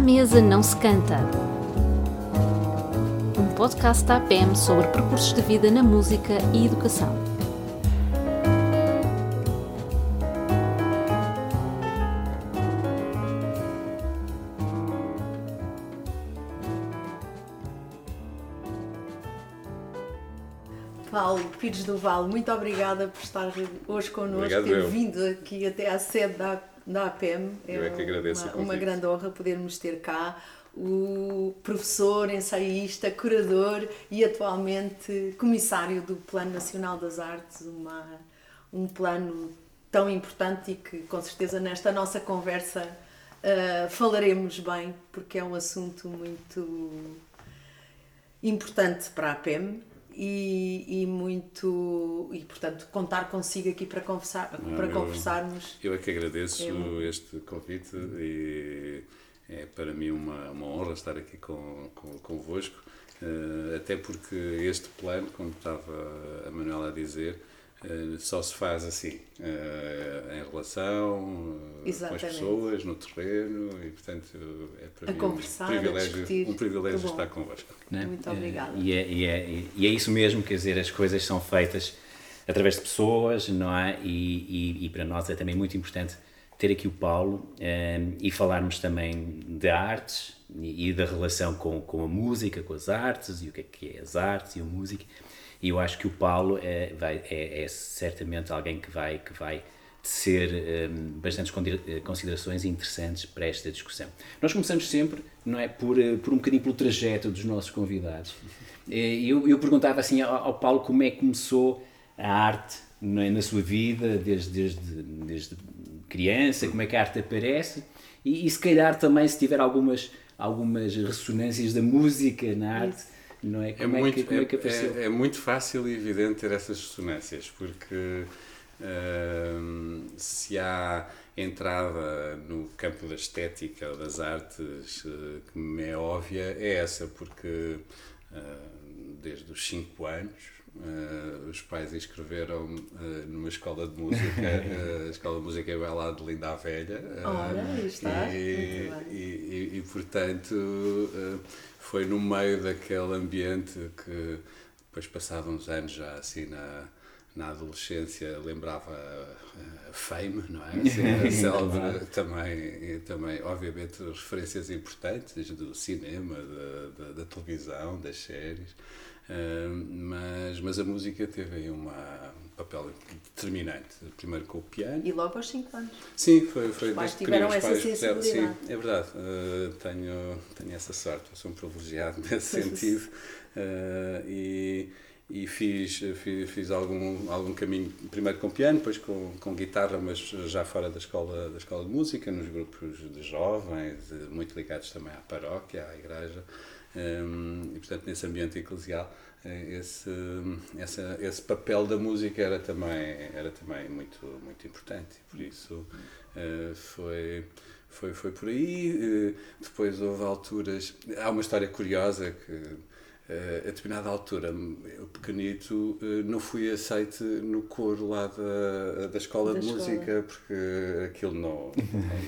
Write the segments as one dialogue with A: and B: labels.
A: À mesa não se canta. Um podcast da APM sobre percursos de vida na música e educação.
B: Paulo Pires do Vale, muito obrigada por estar hoje connosco,
C: Obrigado,
B: ter
C: eu.
B: vindo aqui até à sede da, da APM.
C: Eu é que agradeço
B: uma, uma grande honra podermos ter cá o professor, ensaísta, curador e atualmente comissário do Plano Nacional das Artes, uma, um plano tão importante e que com certeza nesta nossa conversa ah, falaremos bem, porque é um assunto muito importante para a PEM e, e muito e portanto contar consigo aqui para conversar para
C: eu-
B: conversarmos.
C: Eu é que agradeço
B: Eu-
C: este convite e é para mim uma, uma honra estar aqui com, com, convosco, eh, até porque este plano, como estava a Manuela a dizer, só se faz assim, eh, em relação eh, com as pessoas, no terreno, e portanto é para
B: A
C: mim
B: conversar,
C: um privilégio, um privilégio estar convosco.
D: né?
B: Muito
D: Eh,
B: obrigada.
D: E é, e, é, e é isso mesmo, quer dizer, as coisas são feitas através de pessoas, não é? E, e, e para nós é também muito importante ter aqui o Paulo eh, e falarmos também de artes e, e da relação com, com a música, com as artes e o que é que é as artes e a música. E eu acho que o Paulo é, vai, é, é certamente alguém que vai, que vai tecer eh, bastantes eh, considerações interessantes para esta discussão. Nós começamos sempre, não é, por, eh, por um bocadinho pelo trajeto dos nossos convidados. Eh, Eu, eu perguntava assim ao, ao Paulo como é que começou a arte não é, na sua vida, desde, desde, desde criança, como é que a arte aparece e, e se calhar também se tiver algumas, algumas ressonâncias da música na arte, não é?
C: É
D: Como é,
C: muito,
D: que, é que apareceu?
C: é- é muito fácil e evidente ter essas ressonâncias, porque hum, se há entrada no campo da estética ou das artes eh, que me é óbvia, é essa, porque eh, desde os 5 anos eh, os pais inscreveram eh, numa escola de música, eh, a Escola de Música e Bela de Linda a Velha.
B: aí está.
C: e, e, e- e, portanto foi no meio daquele ambiente que depois passados uns anos já assim na, na adolescência lembrava a, Fame, não é? Assim, a célebre também, também, obviamente, referências importantes do cinema, da, da, da televisão, das séries, mas, mas a música teve aí uma, um papel determinante, primeiro com o piano,
B: e logo aos 5 anos
C: Sim, foi, foi desde
B: tiveram
C: pequeno, os
B: essa sensibilidade.
C: Sim, é verdade. Uh, tenho, tenho essa sorte, eu sou um privilegiado nesse sentido. Uh, e, e fiz, fiz, fiz algum, algum caminho, primeiro com piano, depois com, com guitarra, mas já fora da escola, da escola de música, nos grupos de jovens, muito ligados também à paróquia, à igreja. E, portanto, nesse ambiente eclesial, eh, esse, essa, esse papel da música era também, era também muito, muito importante. Por isso eh, foi, foi, foi por aí. Eh, depois houve alturas. Há uma história curiosa que. Eh, a determinada altura, eu pequenito, eh, não fui aceite no coro lá da, da escola
B: Da
C: de
B: escola.
C: música porque aquilo não,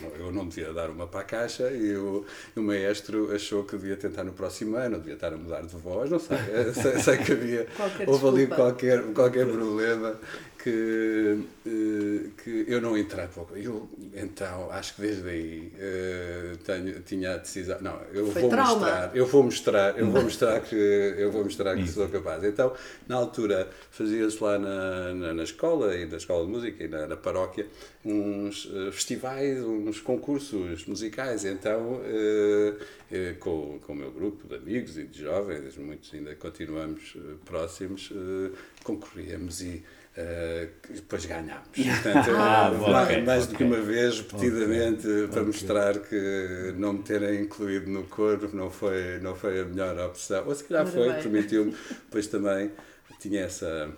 C: não- eu não devia dar uma para a caixa e o, o maestro achou que devia tentar no próximo ano, devia estar a mudar de voz, não sei, eh, sei, sei que havia,
B: Qualquer
C: houve ali
B: desculpa.
C: qualquer, qualquer problema que, eh, que eu não entrei. Eu, então, acho que desde aí eh, tenho, tinha a decisão, não, eu
B: Foi
C: vou
B: trauma.
C: mostrar, eu vou mostrar, eu vou mostrar que eu vou mostrar que sou capaz. Então, na altura, fazia-se lá na, na, na escola e na escola de música e na, na paróquia uns eh, festivais, uns concursos musicais. Então, com, com o meu grupo de amigos e de jovens, muitos ainda continuamos próximos, concorríamos e eh, depois ganhámos. Portanto,
B: Ah,
C: mais,
D: ok,
C: mais do que uma vez, repetidamente, para mostrar que não me terem incluído no coro não foi, não foi a melhor opção. Ou se calhar
B: Ora
C: foi, permitiu-me. Depois também tinha essa.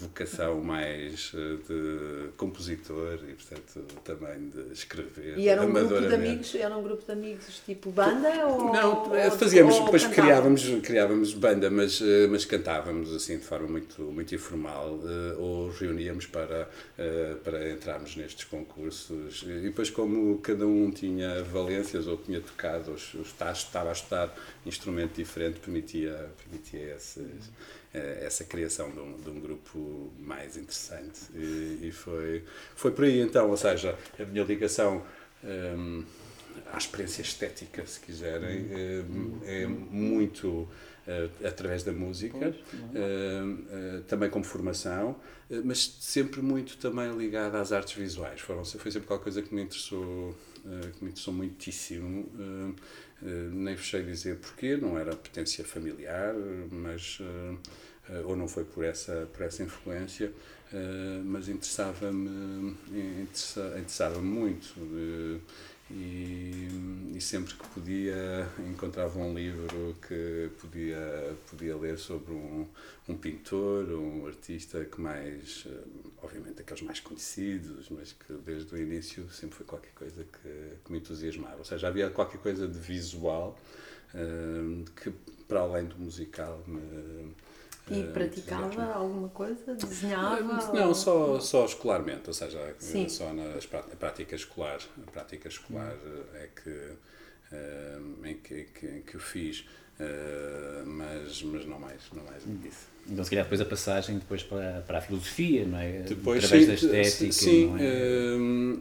C: Vocação mais eh, de compositor e, portanto, também de escrever.
B: E era um grupo de amigos, era um grupo de amigos tipo banda ou
C: Não,
B: ou,
C: fazíamos,
B: ou
C: depois criávamos, criávamos banda, mas, eh, mas cantávamos assim de forma muito, muito informal eh, ou reuníamos para, eh, para entrarmos nestes concursos e depois como cada um tinha valências ou tinha tocado, ou estava a estudar instrumento diferente, permitia, permitia esses, eh, essa criação de um, de um grupo mais interessante e, e foi, foi por aí então, ou seja, a minha ligação hum, à experiência estética, se quiserem, eh, é muito eh, através da música, eh, eh, também como formação, eh, mas sempre muito também ligada às artes visuais. Foram, foi sempre qualquer coisa que me interessou, eh, que me interessou muitíssimo. Eh, nem vos dizer porquê, não era potência familiar, mas eh, eh, ou não foi por essa por essa influência, mas interessava-me interessa, interessava muito e, e sempre que podia encontrava um livro que podia podia ler sobre um, um pintor, um artista que mais, obviamente aqueles mais conhecidos, mas que desde o início sempre foi qualquer coisa que, que me entusiasmava. Ou seja, havia qualquer coisa de visual eh, que para além do musical me
B: E
C: eh,
B: praticava alguma coisa? Desenhava?
C: Não,
B: ou-
C: só, só escolarmente, ou seja,
B: Sim.
C: só nas prá- a prática escolar. A prática escolar eh, é que, em que, que, que eu fiz, eh, mas, mas não mais, não mais do que isso.
D: Então, se calhar, depois a passagem depois para, para a filosofia, não é?
C: Depois,
D: Através
C: sim,
D: da estética,
C: sim,
D: não é?
C: eh,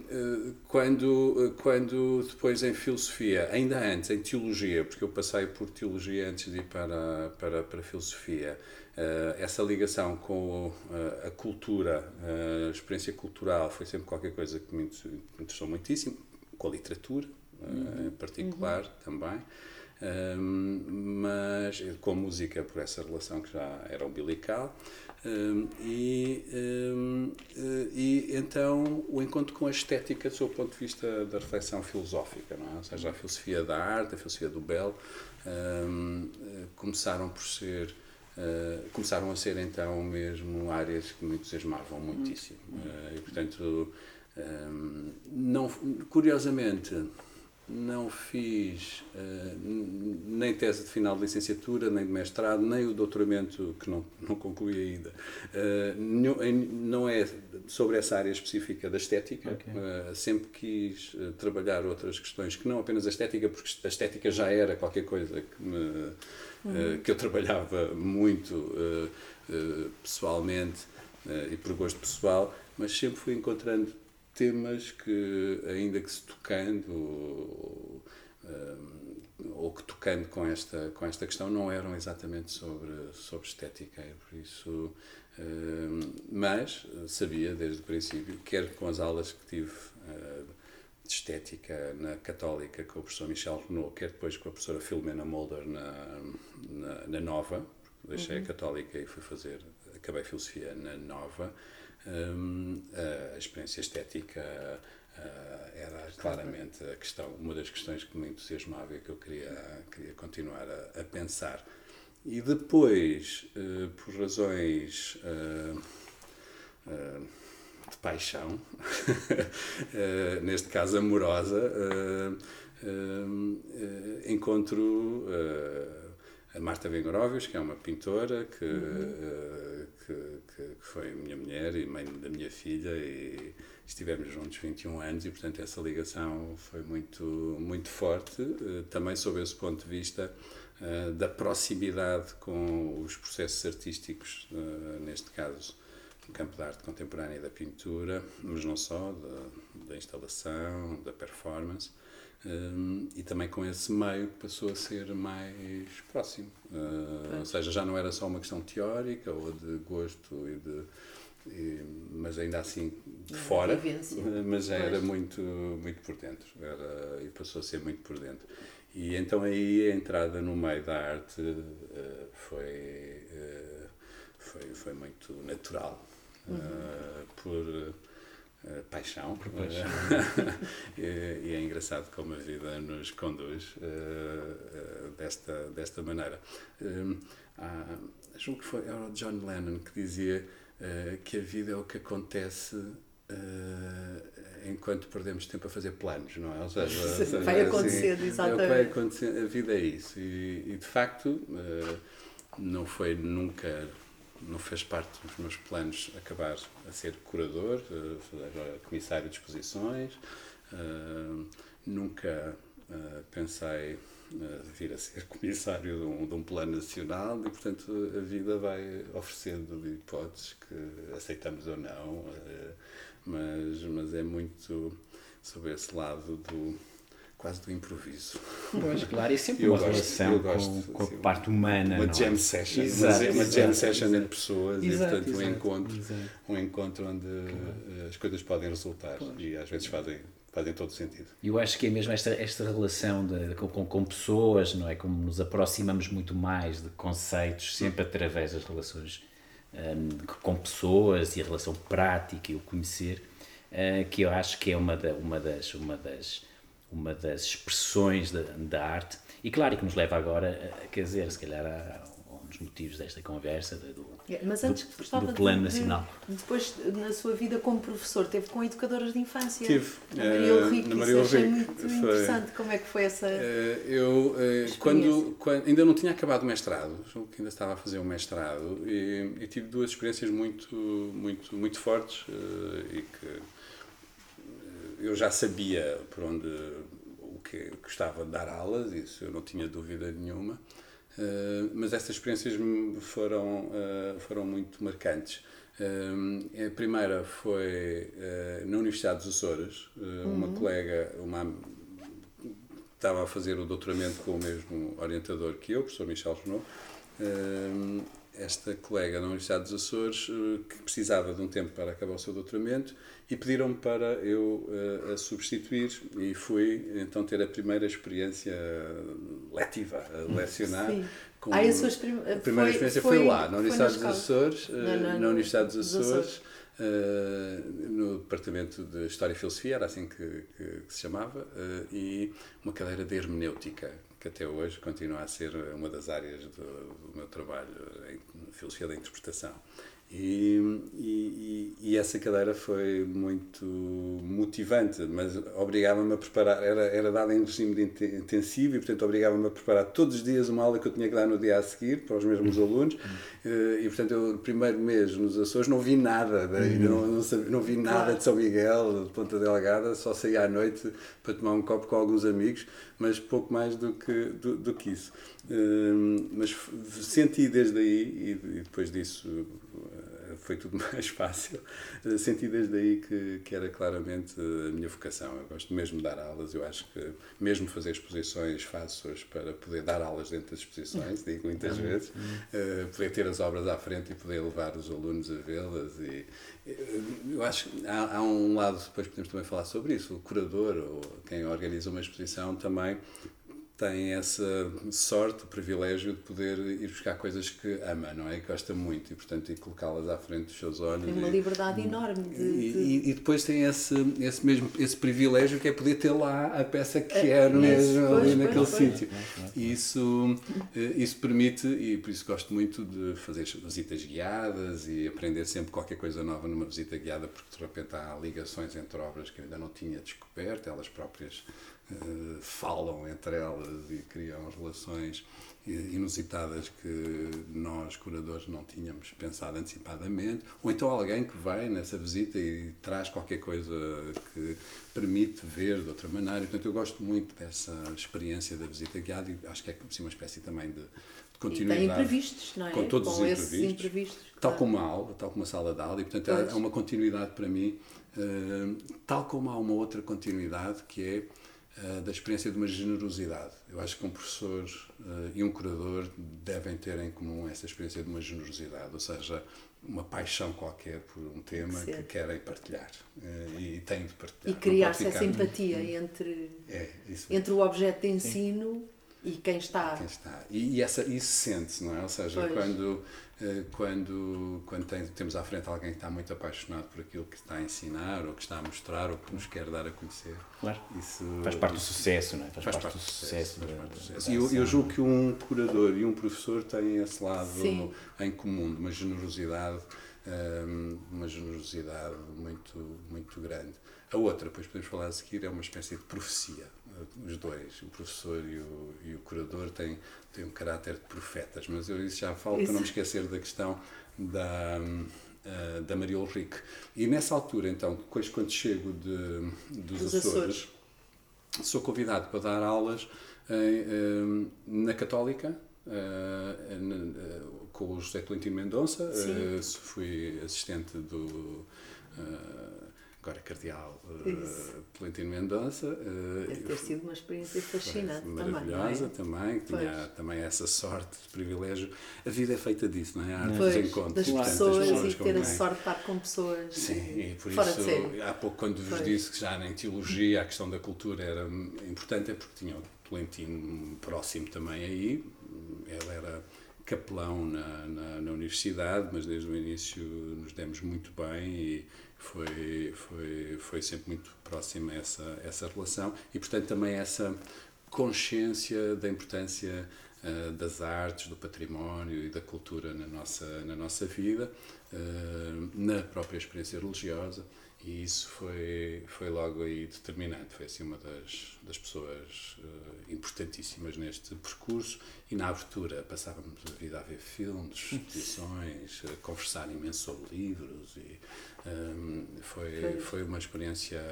C: eh, quando, quando depois em filosofia, ainda antes, em teologia, porque eu passei por teologia antes de ir para, para, para a filosofia, eh, essa ligação com eh, a cultura, eh, a experiência cultural, foi sempre qualquer coisa que me inter- me interessou muitíssimo, com a literatura eh, em particular também. Um, mas com a música por essa relação que já era umbilical. Um, e, um, eh, e então o encontro com a estética sob o ponto de vista da reflexão filosófica, não é? ou seja, a filosofia da arte, a filosofia do belo eh, começaram por ser Uh, começaram a ser então mesmo áreas que me entusiasmavam muitíssimo. Uh, e portanto um, não, curiosamente não fiz uh, nem tese de final de licenciatura, nem de mestrado, nem o doutoramento, que não, não concluí ainda. Uh, não é sobre essa área específica da estética.
D: Ok.
C: Uh, sempre quis uh, trabalhar outras questões que não apenas a estética, porque a estética já era qualquer coisa que, me, uh, que eu trabalhava muito uh, uh, pessoalmente uh, e por gosto pessoal, mas sempre fui encontrando temas que, ainda que se tocando ou, um, ou que tocando com esta, com esta questão, não eram exatamente sobre, sobre estética. E por isso, um, mas sabia desde o princípio, quer com as aulas que tive uh, de estética na Católica com o professor Michel Renault, quer depois com a professora Filomena Mulder na, na, na Nova, deixei a Católica e fui fazer, acabei filosofia na Nova. Hum, a experiência estética era claramente a questão, uma das questões que me entusiasmava e que eu queria, queria continuar a, a pensar. E depois, eh, por razões ah, ah, de paixão, eh, neste caso amorosa, eh, eh, eh, encontro eh, a Marta Vengoróvios, que é uma pintora que, eh, que, que, foi minha mulher e mãe da minha filha e estivemos juntos 21 anos e portanto essa ligação foi muito muito forte eh, também sob esse ponto de vista eh, da proximidade com os processos artísticos neste caso no campo da arte contemporânea e da pintura mas não só da, da instalação da performance um, e também com esse meio que passou a ser mais próximo. Uh, ou seja, já não era só uma questão teórica ou de gosto e de. e- mas ainda assim de fora,
B: vivência.
C: uh, mas era
B: Pois.
C: muito, muito por dentro era, e passou a ser muito por dentro. E então aí a entrada no meio da arte uh, foi, uh, foi, foi muito natural. uh, por uh, paixão, e, e é engraçado como a vida nos conduz uh, desta, desta maneira. Um, há, julgo que foi era o John Lennon que dizia que a vida é o que acontece enquanto perdemos tempo a fazer planos, não é? Ou
B: seja, vai assim, acontecendo, exatamente. É
C: vai acontecer, a vida é isso. E, e de facto, não foi nunca, não fez parte dos meus planos acabar a ser curador, uh, comissário de exposições. Uh, nunca pensei vir a ser comissário de um, de um, plano nacional e, portanto, a vida vai oferecendo hipóteses que aceitamos ou não mas, mas é muito sobre esse lado do quase do improviso.
D: Pois, claro, e sempre eu uma gosto, relação gosto, com, com, a parte humana.
C: Uma jam é? session, exato, uma, uma jam session entre pessoas exato, e, portanto, um encontro, um encontro onde claro. as coisas podem resultar pois. e às vezes fazem fazem todo sentido.
D: Eu acho que é mesmo esta, esta relação de, com, com, pessoas, não é? Como nos aproximamos muito mais de conceitos, sempre através das relações um, com pessoas e a relação prática e o conhecer, uh, que eu acho que é uma, da, uma, das, uma, das, uma das expressões da, da arte e claro que nos leva agora, a, quer dizer, se calhar a, um dos motivos desta conversa do,
B: mas antes
D: do, do plano de, nacional.
B: De, depois, na sua vida como professor, teve com educadoras de infância.
C: Tive.
B: Na Maria Ulrich, uh, Maria Ulrich, muito foi, interessante. Como é que foi essa uh,
C: Eu, uh, quando, quando, ainda não tinha acabado o mestrado, que ainda estava a fazer o mestrado, e, e tive duas experiências muito, muito, muito fortes e que eu já sabia por onde o que gostava de dar aulas, isso eu não tinha dúvida nenhuma. Uh, mas essas experiências foram, uh, foram muito marcantes. Uh, a primeira foi na Universidade dos Açores, uma uhum. colega, uma, estava a fazer o doutoramento com o mesmo orientador que eu, o professor Michel Junot, esta colega na Universidade dos Açores eh, que precisava de um tempo para acabar o seu doutoramento e pediram-me para eu uh, a substituir e fui então ter a primeira experiência letiva, a lecionar.
B: Sim. Com, ah, a, sua prim
C: a primeira foi, experiência foi, foi lá, na Universidade dos Açores, uh, na Universidade dos Açores, Uh, no departamento de História e Filosofia, era assim que, que, que se chamava, uh, e uma cadeira de hermenêutica, que até hoje continua a ser uma das áreas do, do meu trabalho em filosofia da interpretação. E, e, e, essa cadeira foi muito motivante, mas obrigava-me a preparar, era, era dada em regime de intensivo e, portanto, obrigava-me a preparar todos os dias uma aula que eu tinha que dar no dia a seguir para os mesmos alunos. Eh, e, portanto, eu, no primeiro mês nos Açores, não vi nada, não, não, sabia, não vi nada de São Miguel, de Ponta Delgada, só saía à noite para tomar um copo com alguns amigos, mas pouco mais do que, do, do que isso. Eh, mas senti desde aí, e depois disso foi tudo mais fácil. Senti desde aí que, que era claramente a minha vocação. Eu gosto mesmo de dar aulas, eu acho que mesmo fazer exposições faço-as para poder dar aulas dentro das exposições, digo muitas vezes, uh, poder ter as obras à frente e poder levar os alunos a vê-las. E, eu acho que há, há, um lado, depois podemos também falar sobre isso, o curador ou quem organiza uma exposição também tem essa sorte, o privilégio de poder ir buscar coisas que ama, não é? Que gosta muito e, portanto, e colocá-las à frente dos seus olhos.
B: Tem uma e, liberdade enorme de...
C: E, e, e, depois tem esse, esse mesmo esse privilégio que é poder ter lá a peça que é, quer mesmo pois, ali pois, naquele sítio. E isso, eh, isso permite, e por isso gosto muito de fazer visitas guiadas e aprender sempre qualquer coisa nova numa visita guiada, porque de repente há ligações entre obras que eu ainda não tinha descoberto, elas próprias uh, falam entre elas e criam relações inusitadas que nós, curadores, não tínhamos pensado antecipadamente, ou então alguém que vai nessa visita e traz qualquer coisa que permite ver de outra maneira. Portanto, eu gosto muito dessa experiência da visita guiada e acho que é uma espécie também de, de continuidade.
B: E tem imprevistos, não é?
C: Com todos com os imprevistos. imprevistos tal claro. como a aula, tal como a sala de aula, e portanto é, é uma continuidade para mim, uh, tal como há uma outra continuidade que é da experiência de uma generosidade. Eu acho que um professor uh, e um curador devem ter em comum essa experiência de uma generosidade, ou seja, uma paixão qualquer por um tema que querem partilhar uh, e têm de partilhar.
B: E criar-se essa empatia entre, é, entre o objeto de ensino Sim E quem está.
C: Quem está. E, e essa, isso sente-se, não é? Ou seja,
B: Pois.
C: quando, eh, quando, quando tem- temos à frente alguém que está muito apaixonado por aquilo que está a ensinar, ou que está a mostrar, ou que nos quer dar a conhecer.
D: Claro.
C: Isso,
D: Faz parte do sucesso, não é?
C: Faz parte do sucesso. faz parte do sucesso. E eu, eu julgo que um curador e um professor têm esse lado
B: Sim.
C: em comum, de uma generosidade, hum, uma generosidade muito, muito grande. A outra, depois podemos falar a seguir, é uma espécie de profecia. Os dois, o professor e o, e o curador, têm, têm um caráter de profetas, mas eu isso já falo para
B: Isso.
C: não me esquecer da questão da, eh, da Maria Ulrich. E nessa altura, então, depois quando chego de, dos,
B: Dos
C: Açores,
B: Açores.
C: sou convidado para dar aulas em, eh, na Católica, eh, na- eh, com o José Tolentino Mendonça. Eh, fui assistente do. eh, agora Cardeal uh,
B: Isso.
C: Tolentino Mendonça. eh,
B: Deve ter sido uma experiência fascinante também.
C: maravilhosa
B: não é?
C: também, tinha
B: Pois.
C: também essa sorte, esse privilégio. A vida é feita disso, não é? A arte
B: Pois,
C: dos encontros.
B: das
C: portanto,
B: pessoas, e ter a
C: quem-
B: sorte de estar com pessoas
C: Sim, e por
B: fora
C: isso,
B: de série.
C: há pouco, quando vos
B: Pois.
C: disse que já em teologia a questão da cultura era importante, é porque tinha o Tolentino próximo também aí. Ele era capelão na, na, na universidade, mas desde o início nos demos muito bem e foi, foi, foi sempre muito próxima essa, essa relação. E, portanto, também essa consciência da importância eh, das artes, do património e da cultura na nossa, na nossa vida, eh, na própria experiência religiosa, e isso foi, foi logo aí determinante. Foi assim uma das, das pessoas eh, importantíssimas neste percurso, e na abertura passávamos a vida a ver filmes, exposições, a conversar imenso sobre livros, e eh, foi,
B: Foi.
C: uma experiência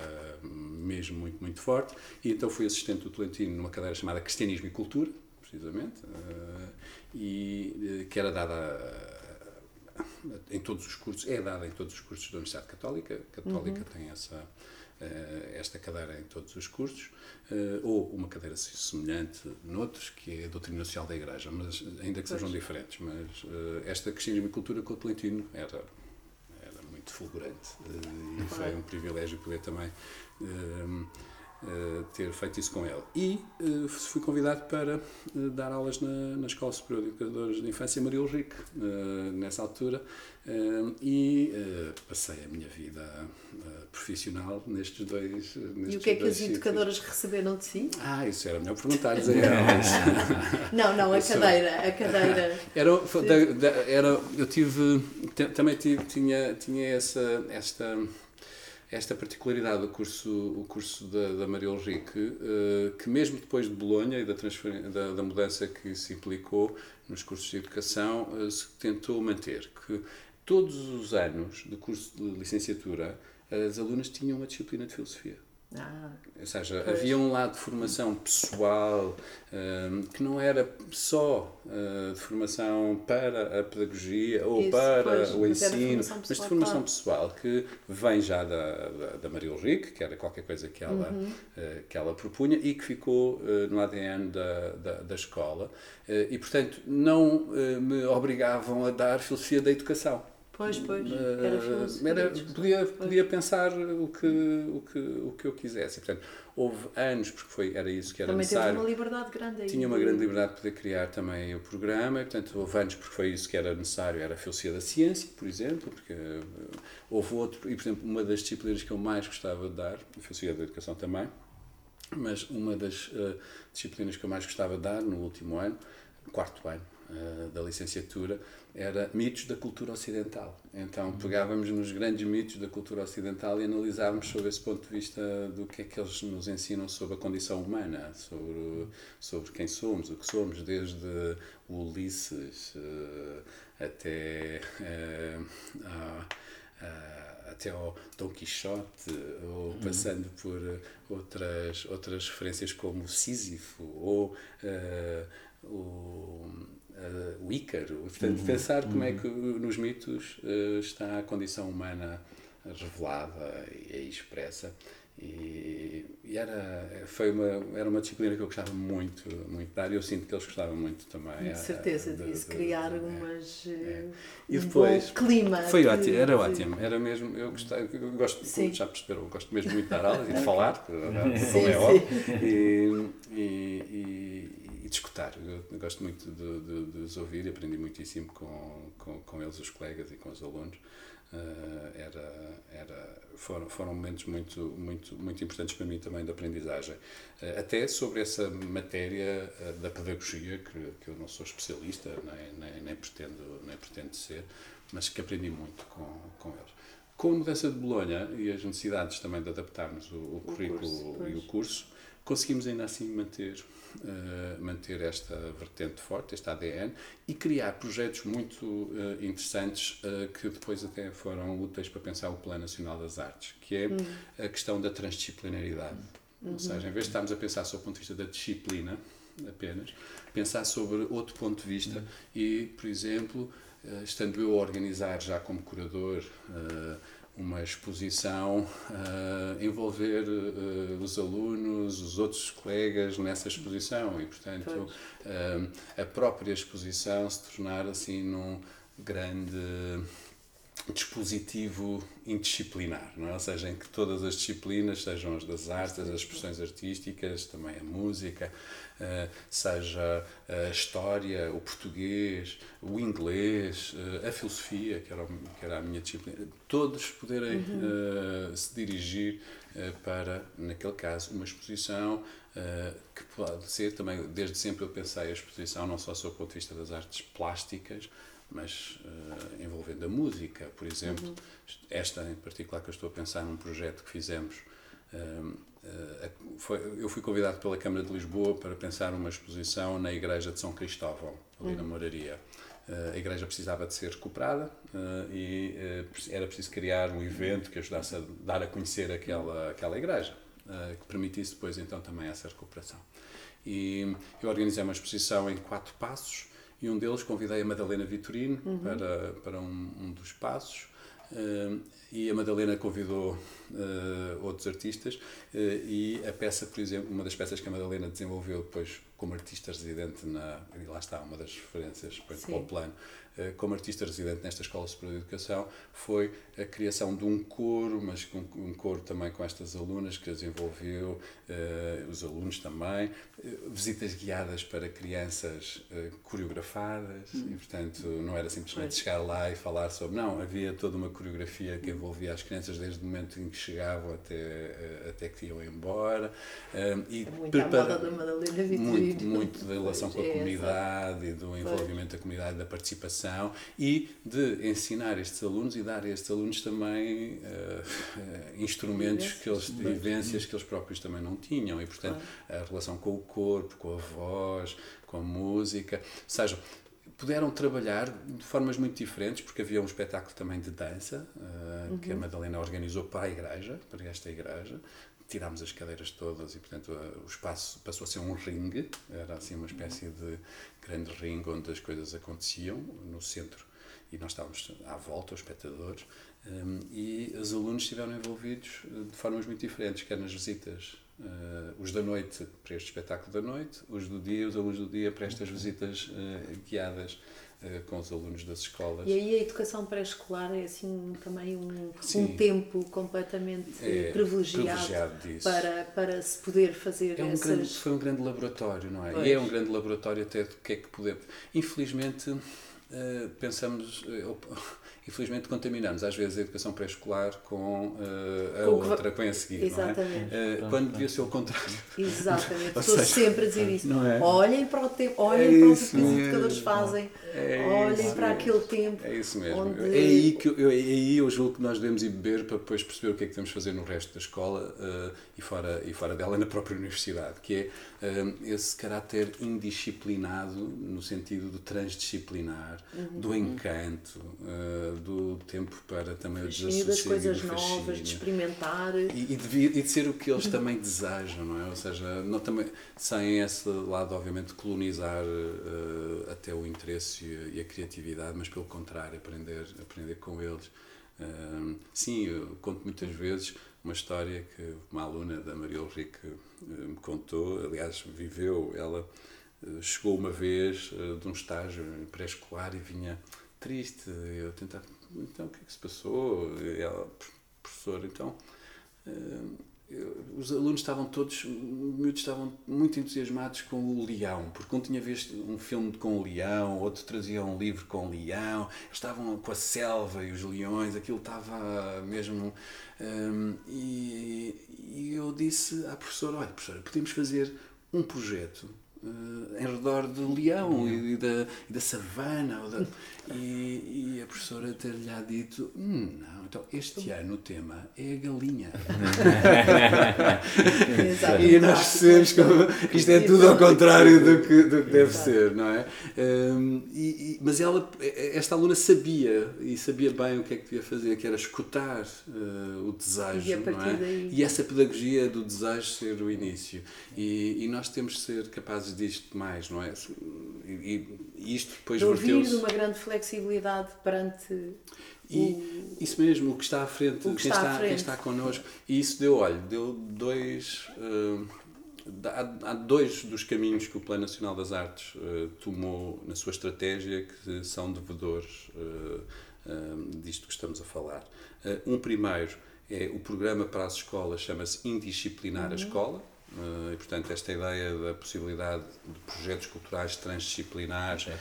C: mesmo muito, muito forte. E então fui assistente do Tolentino numa cadeira chamada Cristianismo e Cultura, precisamente, eh, e que era dada eh, em todos os cursos, é dada em todos os cursos da Universidade Católica. Católica tem essa, eh, esta cadeira em todos os cursos, eh, ou uma cadeira semelhante noutros, que é a Doutrina Social da Igreja, mas ainda que sejam
B: Pois.
C: diferentes. Mas eh, esta Cristianismo e Cultura com o Tolentino era era muito fulgurante e foi um privilégio poder também ter feito isso com ele. E eh, fui convidado para eh, dar aulas na, na Escola Superior de Educadores de Infância Maria Ulrich, eh, nessa altura, eh, e eh, passei a minha vida eh, profissional nestes dois nestes
B: E o que é que as
C: sítios.
B: educadoras receberam de si?
C: Ah, isso era melhor perguntar-lhes a elas.
B: Não, não, a cadeira, a cadeira.
C: Era, foi da- da- era, eu tive, também tive, tinha, tinha essa, esta, esta particularidade do curso, o curso da, da Maria Ulrich, eh, que mesmo depois de Bolonha e da, da, da mudança que se implicou nos cursos de educação, eh, se tentou manter, que todos os anos do curso de licenciatura, as alunas tinham uma disciplina de filosofia.
B: Ah,
C: Ou seja,
B: Pois.
C: havia um lado de formação pessoal hum, que não era só uh, de formação para a pedagogia ou
B: Isso,
C: para
B: pois,
C: o
B: mas era de
C: ensino,
B: formação
C: mas de
B: pessoal,
C: formação
B: claro.
C: pessoal que vem já da, da, da Maria Ulrich, que era qualquer coisa que ela,
B: Uhum.
C: uh, que ela propunha e que ficou uh, no ADN da, da, da escola. Uh, e, portanto, não me obrigavam a dar filosofia da educação.
B: Pois, pois. Era
C: Eh,
B: filosofia.
C: era-
B: desculpa.
C: podia, podia pensar o que, o, que, o que eu quisesse. Portanto, houve anos, porque foi, era isso que era
B: Também teve
C: necessário.
B: uma liberdade grande aí.
C: Tinha uma grande liberdade de poder criar também o programa, e, portanto, houve anos porque foi isso que era necessário, era a filosofia da ciência, por exemplo, porque eh, houve outro, e por exemplo, uma das disciplinas que eu mais gostava de dar, a filosofia da educação também, mas uma das eh, disciplinas que eu mais gostava de dar no último ano, quarto ano eh, da licenciatura, era mitos da cultura ocidental. Então pegávamos nos grandes mitos da cultura ocidental e analisávamos sob esse ponto de vista do que é que eles nos ensinam sobre a condição humana, sobre, sobre quem somos, o que somos, desde o Ulisses eh, até a- até ao Dom Quixote, ou passando por outras, outras referências como o Sísifo, ou eh, o, eh, o Ícaro. Portanto, pensar como é que nos mitos eh, está a condição humana revelada e expressa. E, e era, foi uma, era uma disciplina que eu gostava muito, muito de dar e eu sinto que eles gostavam muito também.
B: De
C: eh,
B: certeza
C: de-
B: disso,
C: de-
B: criar
C: é.
B: umas. eh,
C: E depois-
B: bom clima.
C: Foi
B: de-
C: ótimo, era
B: de-
C: ótimo, era mesmo, eu, gostei, eu gosto,
B: Sim.
C: já perceberam, gosto mesmo muito de dar aulas e de falar, que, como é
B: sim.
C: óbvio, e, e, e de escutar. Eu gosto muito de, de, de os ouvir aprendi muitíssimo com, com, com eles, os colegas e com os alunos. Uh, era, era, foram, foram momentos muito, muito, muito importantes para mim também de aprendizagem. Uh, até sobre essa matéria uh, da pedagogia, que, que eu não sou especialista, nem, nem, nem, pretendo, nem pretendo ser, mas que aprendi muito com, com eles. Com a mudança de Bolonha e as necessidades também de adaptarmos o, o, o currículo curso, e o curso, conseguimos ainda assim manter uh, manter esta vertente forte, este ADN, e criar projetos muito uh, interessantes uh, que depois até foram úteis para pensar o Plano Nacional das Artes, que é uhum. a questão da transdisciplinaridade. Uhum. Ou seja, em vez de estarmos a pensar só do ponto de vista da disciplina apenas, pensar sobre outro ponto de vista uhum. e, por exemplo, estando eu a organizar já como curador uma exposição uh, envolver uh, os alunos, os outros colegas nessa exposição e, portanto, uh, a própria exposição se tornar assim num grande dispositivo interdisciplinar, não é? ou seja, em que todas as disciplinas, sejam as das artes, as expressões artísticas, também a música, uh, seja a história, o português, o inglês, uh, a filosofia, que era, que era a minha disciplina, todos poderem uhum. uh, se dirigir para, naquele caso, uma exposição que pode ser também, desde sempre eu pensei a exposição não só sob o ponto de vista das artes plásticas, mas uh, envolvendo a música, por exemplo. Uhum. Esta em particular que eu estou a pensar num projeto que fizemos. Uh, uh, foi, eu fui convidado pela Câmara de Lisboa para pensar uma exposição na Igreja de São Cristóvão, ali uhum. na Moraria. a igreja precisava de ser recuperada e era preciso criar um evento que ajudasse a dar a conhecer aquela, aquela igreja, que permitisse depois então também essa recuperação. E eu organizei uma exposição em quatro passos, e um deles convidei a Madalena Vitorino uhum. para, para um, um dos passos. Uh, e a Madalena convidou uh, outros artistas uh, e a peça, por exemplo, uma das peças que a Madalena desenvolveu depois como artista residente na e lá está uma das referências para, para o plano como artista residente nesta Escola Superior de Educação foi a criação de um coro, mas um, coro também com estas alunas que desenvolveu, uh, os alunos também, uh, visitas guiadas para crianças coreografadas hum. e, portanto, não era simplesmente chegar lá e falar sobre, não, havia toda uma coreografia que envolvia as crianças desde o momento em que chegavam até, até que iam embora.
B: e muito prepara... da Madalena
C: Muito, muito da relação com a comunidade e do envolvimento da comunidade, da participação e de ensinar estes alunos e dar a estes alunos também uh, instrumentos que eles, vivências que eles próprios também não tinham e portanto a relação com o corpo, com a voz, com a música, ou seja, puderam trabalhar de formas muito diferentes, porque havia um espetáculo também de dança uh, uhum. que a Madalena organizou para a igreja, para esta igreja. Tirámos as cadeiras todas e, portanto, o espaço passou a ser um ringue, era assim uma espécie de grande ringue onde as coisas aconteciam, no centro, e nós estávamos à volta, os espectadores, um, e os alunos estiveram envolvidos eh, de formas muito diferentes, quer nas visitas, uh, os da noite para este espetáculo da noite, os do dia, os alunos do dia para estas visitas uh, guiadas com os alunos das escolas.
B: E aí a educação pré-escolar é assim também um, um tempo completamente é, privilegiado, privilegiado para, para se poder fazer
C: é um
B: essas...
C: grande, Foi um grande laboratório, não é? Pois. E é um grande laboratório até do que é que podemos... Infelizmente, pensamos infelizmente contaminamos às vezes a educação pré-escolar com uh, a outra que vem a seguir,
B: Exatamente.
C: não é? Uh, quando devia ser o contrário.
B: Exatamente, estou sempre a dizer isso. É? Olhem para o tempo, olhem é para o que os educadores fazem, é olhem para mesmo. aquele tempo.
C: É isso mesmo. Onde... É, aí que eu, é aí eu julgo que nós devemos ir beber para depois perceber o que é que temos fazer no resto da escola uh, e, fora, e fora dela, na própria universidade, que é esse caráter indisciplinado, no sentido do transdisciplinar, uhum. do encanto, do tempo para também o
B: desassossego das coisas novas, de experimentar.
C: E, e, de, e de ser o que eles também desejam, não é? Ou seja, não, também, sem esse lado, obviamente, colonizar uh, até o interesse e a, e a, criatividade, mas pelo contrário, aprender, aprender com eles. Uh, sim, eu conto muitas vezes uma história que uma aluna da Maria Ulrike uh, me contou, aliás, viveu, ela chegou uma vez de um estágio pré-escolar e vinha triste. Eu tentava, então o que é que se passou? E ela, professor, então. Os alunos estavam todos, miúdos estavam muito entusiasmados com o leão, porque um tinha visto um filme com o leão, outro trazia um livro com o leão, estavam com a selva e os leões, aquilo estava mesmo. Um, e, e eu disse à professora: Olha, professora, podemos fazer um projeto uh, em redor do leão e, e, da, e da savana. Da, e, e, a professora ter-lhe dito: hum, Não, então este ano o tema é a galinha. e nós percebemos que isto é tudo ao contrário do que, do que deve ser, não é? Um, e, mas ela, esta aluna sabia e sabia bem o que é que devia fazer, que era escutar uh, o desejo,
B: e,
C: não é?
B: Daí...
C: e essa pedagogia do desejo ser o início. E, e nós temos de ser capazes disto mais, não é? E, e isto depois
B: de ouvir de uma grande flexibilidade perante
C: e o, isso mesmo, o que está à frente,
B: que
C: quem,
B: está,
C: está,
B: frente.
C: quem está connosco. E isso deu, olha, deu dois. Uh, há, há, dois dos caminhos que o Plano Nacional das Artes uh, tomou na sua estratégia que são devedores uh, disto que estamos a falar. um primeiro é o programa para as escolas, chama-se Indisciplinar uhum. a Escola e, portanto, esta ideia da possibilidade de projetos culturais transdisciplinares uh,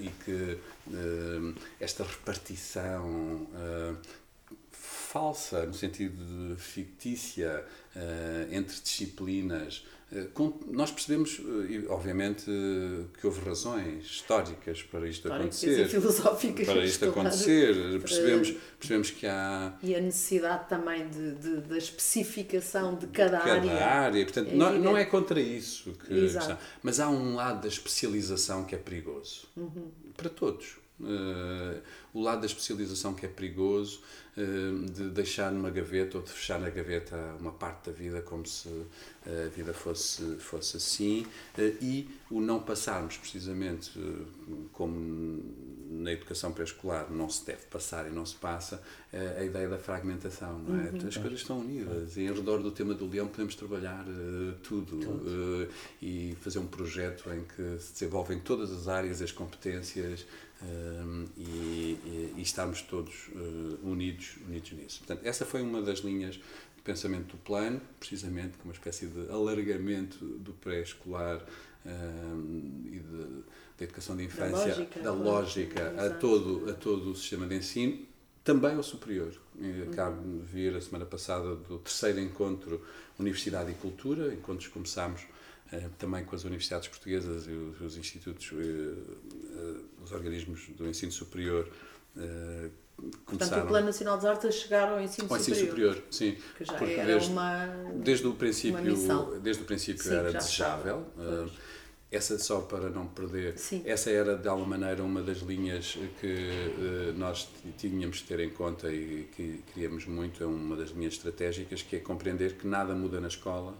C: e que uh, esta repartição falsa, no sentido de fictícia, entre disciplinas, nós percebemos, obviamente, que houve razões históricas para isto acontecer.
B: E filosóficas.
C: Para isto acontecer. Percebemos, percebemos que há.
B: E a necessidade também de, de da especificação de cada,
C: cada
B: área.
C: área. Portanto, é não, não é contra isso que. Mas há um lado da especialização que é perigoso.
B: Uhum.
C: Para todos. Uh, o lado da especialização que é perigoso, uh, de deixar numa gaveta ou de fechar na gaveta uma parte da vida como se a vida fosse, fosse assim, uh, e o não passarmos precisamente como na educação pré-escolar não se deve passar e não se passa, a ideia da fragmentação, não é? Uhum. As coisas estão unidas e em redor do tema do leão podemos trabalhar tudo, tudo. e fazer um projeto em que se desenvolvem todas as áreas, as competências, um, e, e, e, estarmos todos uh, unidos, unidos nisso. Portanto, essa foi uma das linhas de pensamento do plano, precisamente como uma espécie de alargamento do pré-escolar um, e da educação de infância,
B: da lógica,
C: da lógica a, todo, a todo o sistema de ensino, também ao superior. Uhum. Acabo de vir a semana passada do terceiro encontro Universidade e Cultura, encontros que começámos também com as universidades portuguesas e os, os institutos, eh, eh, os organismos do ensino superior
B: Portanto, o Plano Nacional das Artes chegar ao ensino
C: ao
B: superior.
C: ensino superior, sim.
B: Que já Porque era desde, uma
C: desde o princípio, desde o princípio
B: sim,
C: era desejável. Uh, essa só para não perder.
B: Sim.
C: Essa era de alguma maneira uma das linhas que nós tínhamos de ter em conta e que queríamos muito, é uma das linhas estratégicas, que é compreender que nada muda na escola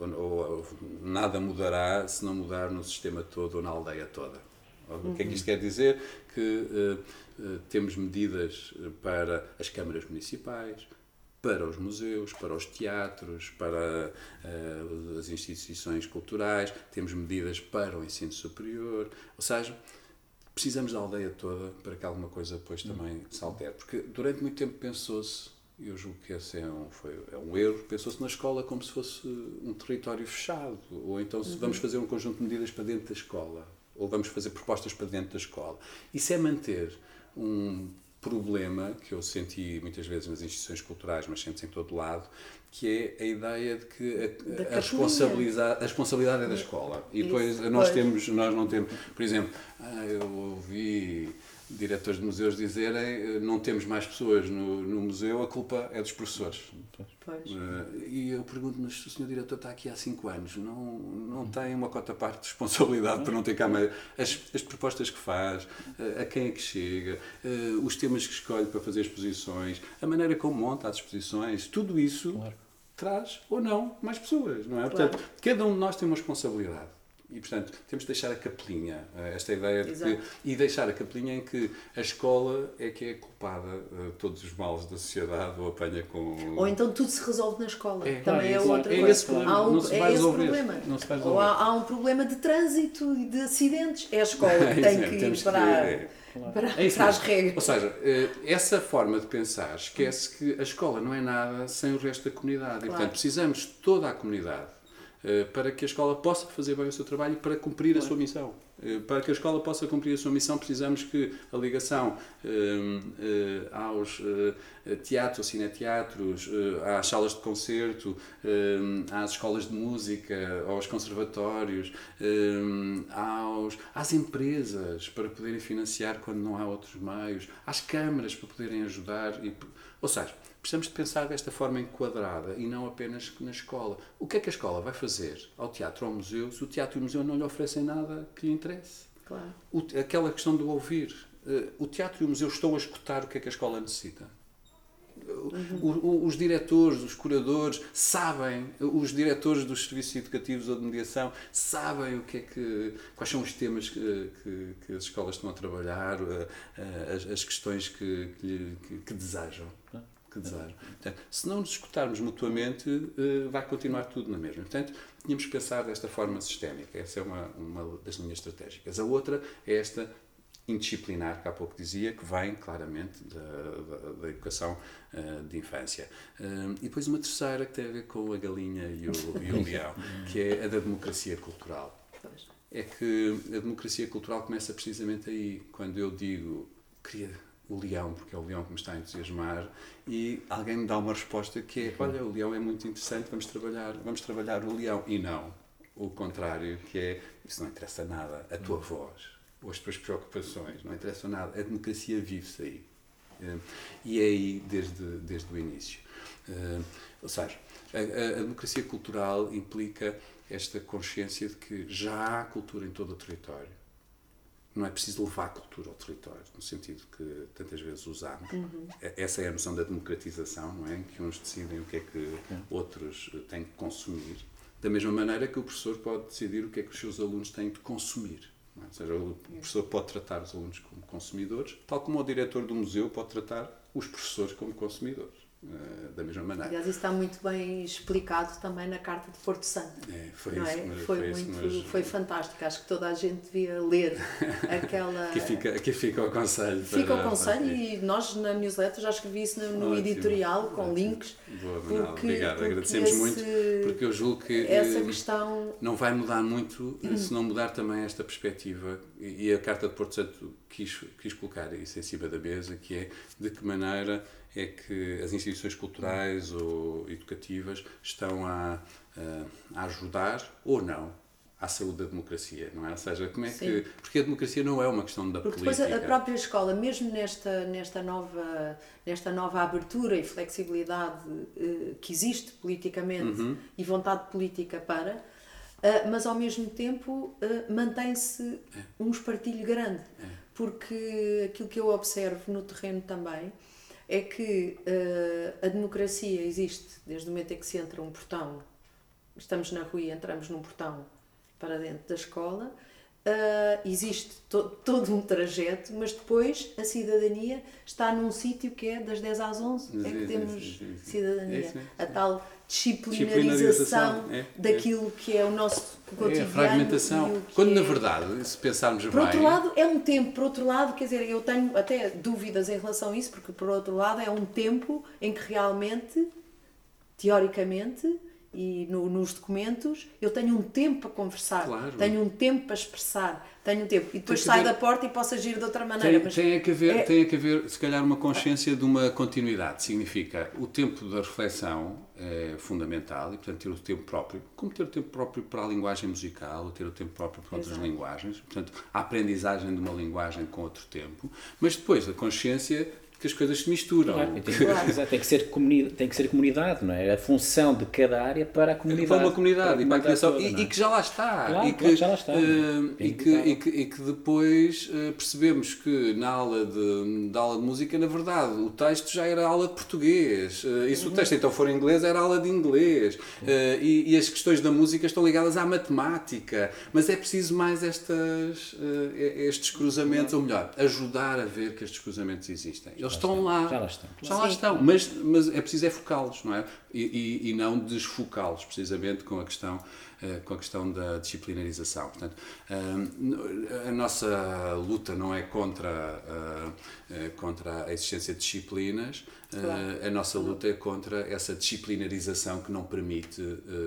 C: ou, ou, nada mudará se não mudar no sistema todo ou na aldeia toda. O que é que isto quer dizer? Que uh, temos medidas para as câmaras municipais, para os museus, para os teatros, para uh, as instituições culturais, temos medidas para o ensino superior, ou seja, precisamos da aldeia toda para que alguma coisa depois também se altere. Porque durante muito tempo pensou-se eu julgo que esse é um, foi, é um erro. Pensou-se na escola como se fosse um território fechado. Ou então se uhum. vamos fazer um conjunto de medidas para dentro da escola. Ou vamos fazer propostas para dentro da escola. Isso é manter um problema que eu senti muitas vezes nas instituições culturais, mas sente-se em todo lado, que é a ideia de que a, a, responsabilidade, a responsabilidade é da escola. E depois Isso, nós, pois. temos, nós não temos... Por exemplo, ah, eu ouvi diretores de museus dizerem eh, não temos mais pessoas no, no museu, a culpa é dos professores.
B: Pois.
C: Uh, e eu pergunto, mas o senhor diretor está aqui há 5 anos, não, não tem uma cota parte de responsabilidade para não ter cá mais... As, as propostas que faz, uh, a quem é que chega, uh, os temas que escolhe para fazer exposições, a maneira como monta as exposições, tudo isso claro. traz ou não mais pessoas, não é? Claro. Portanto, cada um de nós tem uma responsabilidade. E, portanto, temos de deixar a capelinha, eh, esta ideia de que, e deixar a capelinha em que a escola é que é culpada de eh, todos os males da sociedade ou apanha com.
B: Ou então tudo se resolve na escola.
C: É,
B: Também é,
C: é
B: outra
C: é
B: coisa.
C: Esse problema. Há um, não se vai
B: é esse problema.
C: Não se vai
B: Ou há, há, um problema de trânsito e de acidentes. É a escola que tem que ir para. para,
C: É isso
B: para as
C: mesmo.
B: regras.
C: Ou seja, eh, essa forma de pensar esquece que a escola não é nada sem o resto da comunidade. E,
B: Claro.
C: portanto, precisamos de toda a comunidade para que a escola possa fazer bem o seu trabalho e para cumprir a sua missão. Eh, Para que a escola possa cumprir a sua missão, precisamos que a ligação eh, eh, aos eh, teatros, cineteatros, eh, às salas de concerto, eh, às escolas de música, aos conservatórios, eh, aos, às empresas para poderem financiar quando não há outros meios, às câmaras para poderem ajudar. E, ou seja, precisamos de pensar desta forma enquadrada e não apenas na escola. O que é que a escola vai fazer ao teatro ou ao museu se o teatro e o museu não lhe oferecem nada que lhe interesse?
B: Claro.
C: O- aquela questão do ouvir. Eh, O teatro e o museu estão a escutar o que é que a escola necessita. O- o- os diretores, os curadores sabem, os diretores dos serviços educativos ou de mediação sabem o que é que, quais são os temas que, que- que as escolas estão a trabalhar, eh, eh, as, as questões que, que- que desejam. Que desejam. Portanto, se não nos escutarmos mutuamente, eh, vai continuar tudo na mesma. Portanto, tínhamos que pensar desta forma sistémica. Essa é uma, uma das linhas estratégicas. A outra é esta indisciplinar, que há pouco dizia, que vem claramente da, da, da educação eh, de infância. Eh, e depois uma terceira que tem a ver com a galinha e o, e o leão, que é a da democracia cultural. É que a democracia cultural começa precisamente aí, quando eu digo queria o leão, porque é o leão que me está a entusiasmar, e alguém me dá uma resposta que é, olha, o leão é muito interessante, vamos trabalhar, vamos trabalhar o leão. E não, o contrário, que é, isso não interessa nada, a tua voz, ou as tuas preocupações, não interessa nada, a democracia vive-se aí. Eh, E é aí desde, desde o início. Eh, Ou seja, a, a- a democracia cultural implica esta consciência de que já há cultura em todo o território. Não é preciso levar a cultura ao território, no sentido que tantas vezes usamos. E- Essa é a noção da democratização, não é? Em que uns decidem o que é que outros eh, têm que consumir. Da mesma maneira que o professor pode decidir o que é que os seus alunos têm de consumir. não é? Ou seja, o professor pode tratar os alunos como consumidores, tal como o diretor do museu pode tratar os professores como consumidores. Eh, Da mesma maneira.
B: Aliás, isso está muito bem explicado também na Carta de Porto Santo.
C: É, foi
B: não
C: isso,
B: é?
C: mas-
B: foi,
C: foi isso,
B: muito,
C: mas-
B: foi fantástico. Acho que toda a gente devia ler aquela.
C: Aqui fica, aqui fica o conselho.
B: Fica o conselho
C: para-
B: e nós na newsletter já escrevi isso no, no editorial com
C: ótimo.
B: links.
C: Boa,
B: Porque-
C: obrigado.
B: porque
C: Agradecemos
B: esse-
C: muito, porque eu julgo que
B: Essa
C: eh,
B: questão.
C: não vai mudar muito eh, se não mudar também esta perspectiva. E e a Carta de Porto Santo quis, quis colocar isso em cima da mesa, que é de que maneira é que as instituições culturais ou educativas estão a, a- ajudar ou não à saúde da democracia, não é? Ou seja, como é que...
B: Sim.
C: Porque a democracia não é uma questão da
B: Porque depois a-
C: política.
B: própria escola, mesmo nesta, nesta, nova, nesta nova abertura e flexibilidade eh, que existe politicamente
C: Uhum.
B: e vontade política para, eh, mas ao mesmo tempo eh, mantém-se
C: É.
B: um espartilho grande. Porque aquilo que eu observo no terreno também é que eh, a democracia existe desde o momento em que se entra um portão, estamos na rua e entramos num portão para dentro da escola, ah, existe to- todo um trajeto, mas depois a cidadania está num sítio que é das 10 às 11, é que temos
C: sim, sim,
B: cidadania.
C: É mesmo,
B: a tal
C: Disciplinarização, é, é.
B: daquilo que é o nosso
C: É
B: cotidiano.
C: a fragmentação. Quando, na
B: é-
C: verdade, se pensarmos
B: por
C: bem...
B: outro lado, é um tempo, por outro lado, quer dizer, eu tenho até dúvidas em relação a isso, porque por outro lado é um tempo em que realmente, teoricamente, e no- nos documentos, eu tenho um tempo para conversar,
C: Claro.
B: tenho um tempo para expressar, tenho um tempo. E depois saio
C: haver-
B: da porta e posso agir de outra maneira.
C: Tem,
B: mas
C: tem, a que haver,
B: é-
C: tem a que haver, se calhar, uma consciência de uma continuidade. Significa o tempo da reflexão é fundamental e, portanto, ter o tempo próprio, como ter o tempo próprio para a linguagem musical, ou ter o tempo próprio para outras
B: Exato.
C: linguagens. Portanto, a aprendizagem de uma linguagem com outro tempo, mas depois a consciência que as coisas se misturam.
D: Claro, tem,
B: Claro.
D: exato, tem que ser comunidade, tem que ser comunidade, não é? A função de cada área para a comunidade.
C: para uma comunidade e para a criação
D: toda,
C: e,
D: é?
C: e que já lá está
D: Claro,
C: e,
D: claro
C: que,
D: que já lá está. É
C: e, que, e, que, e que depois eh, percebemos que na aula de, da aula de música na verdade o texto já era aula de português eh, e se o texto então for em inglês era aula de inglês Eh, e, e as questões da música estão ligadas à matemática mas é preciso mais estas estes cruzamentos ou melhor ajudar a ver que estes cruzamentos existem eles estão lá
D: Já lá estão.
C: já lá estão, mas, mas é preciso é focá-los, não é? E, e, e não desfocá-los, precisamente com a questão com a questão da disciplinarização. Portanto, a nossa luta não é contra, contra a existência de disciplinas, claro. a nossa luta é contra essa disciplinarização que não permite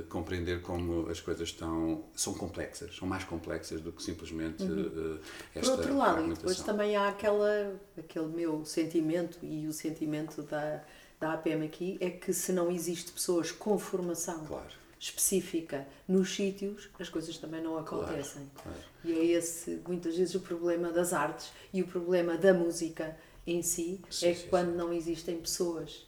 C: compreender como as coisas estão, são complexas, são mais complexas do que simplesmente uhum. esta
B: Por outro lado, depois também há aquela, aquele meu sentimento e o sentimento da, da APM aqui é que se não existe pessoas com formação claro. Específica nos sítios, as coisas também não acontecem. Claro, claro. E é esse, muitas vezes, o problema das artes e o problema da música em si, sim, é que sim, quando sim. não existem pessoas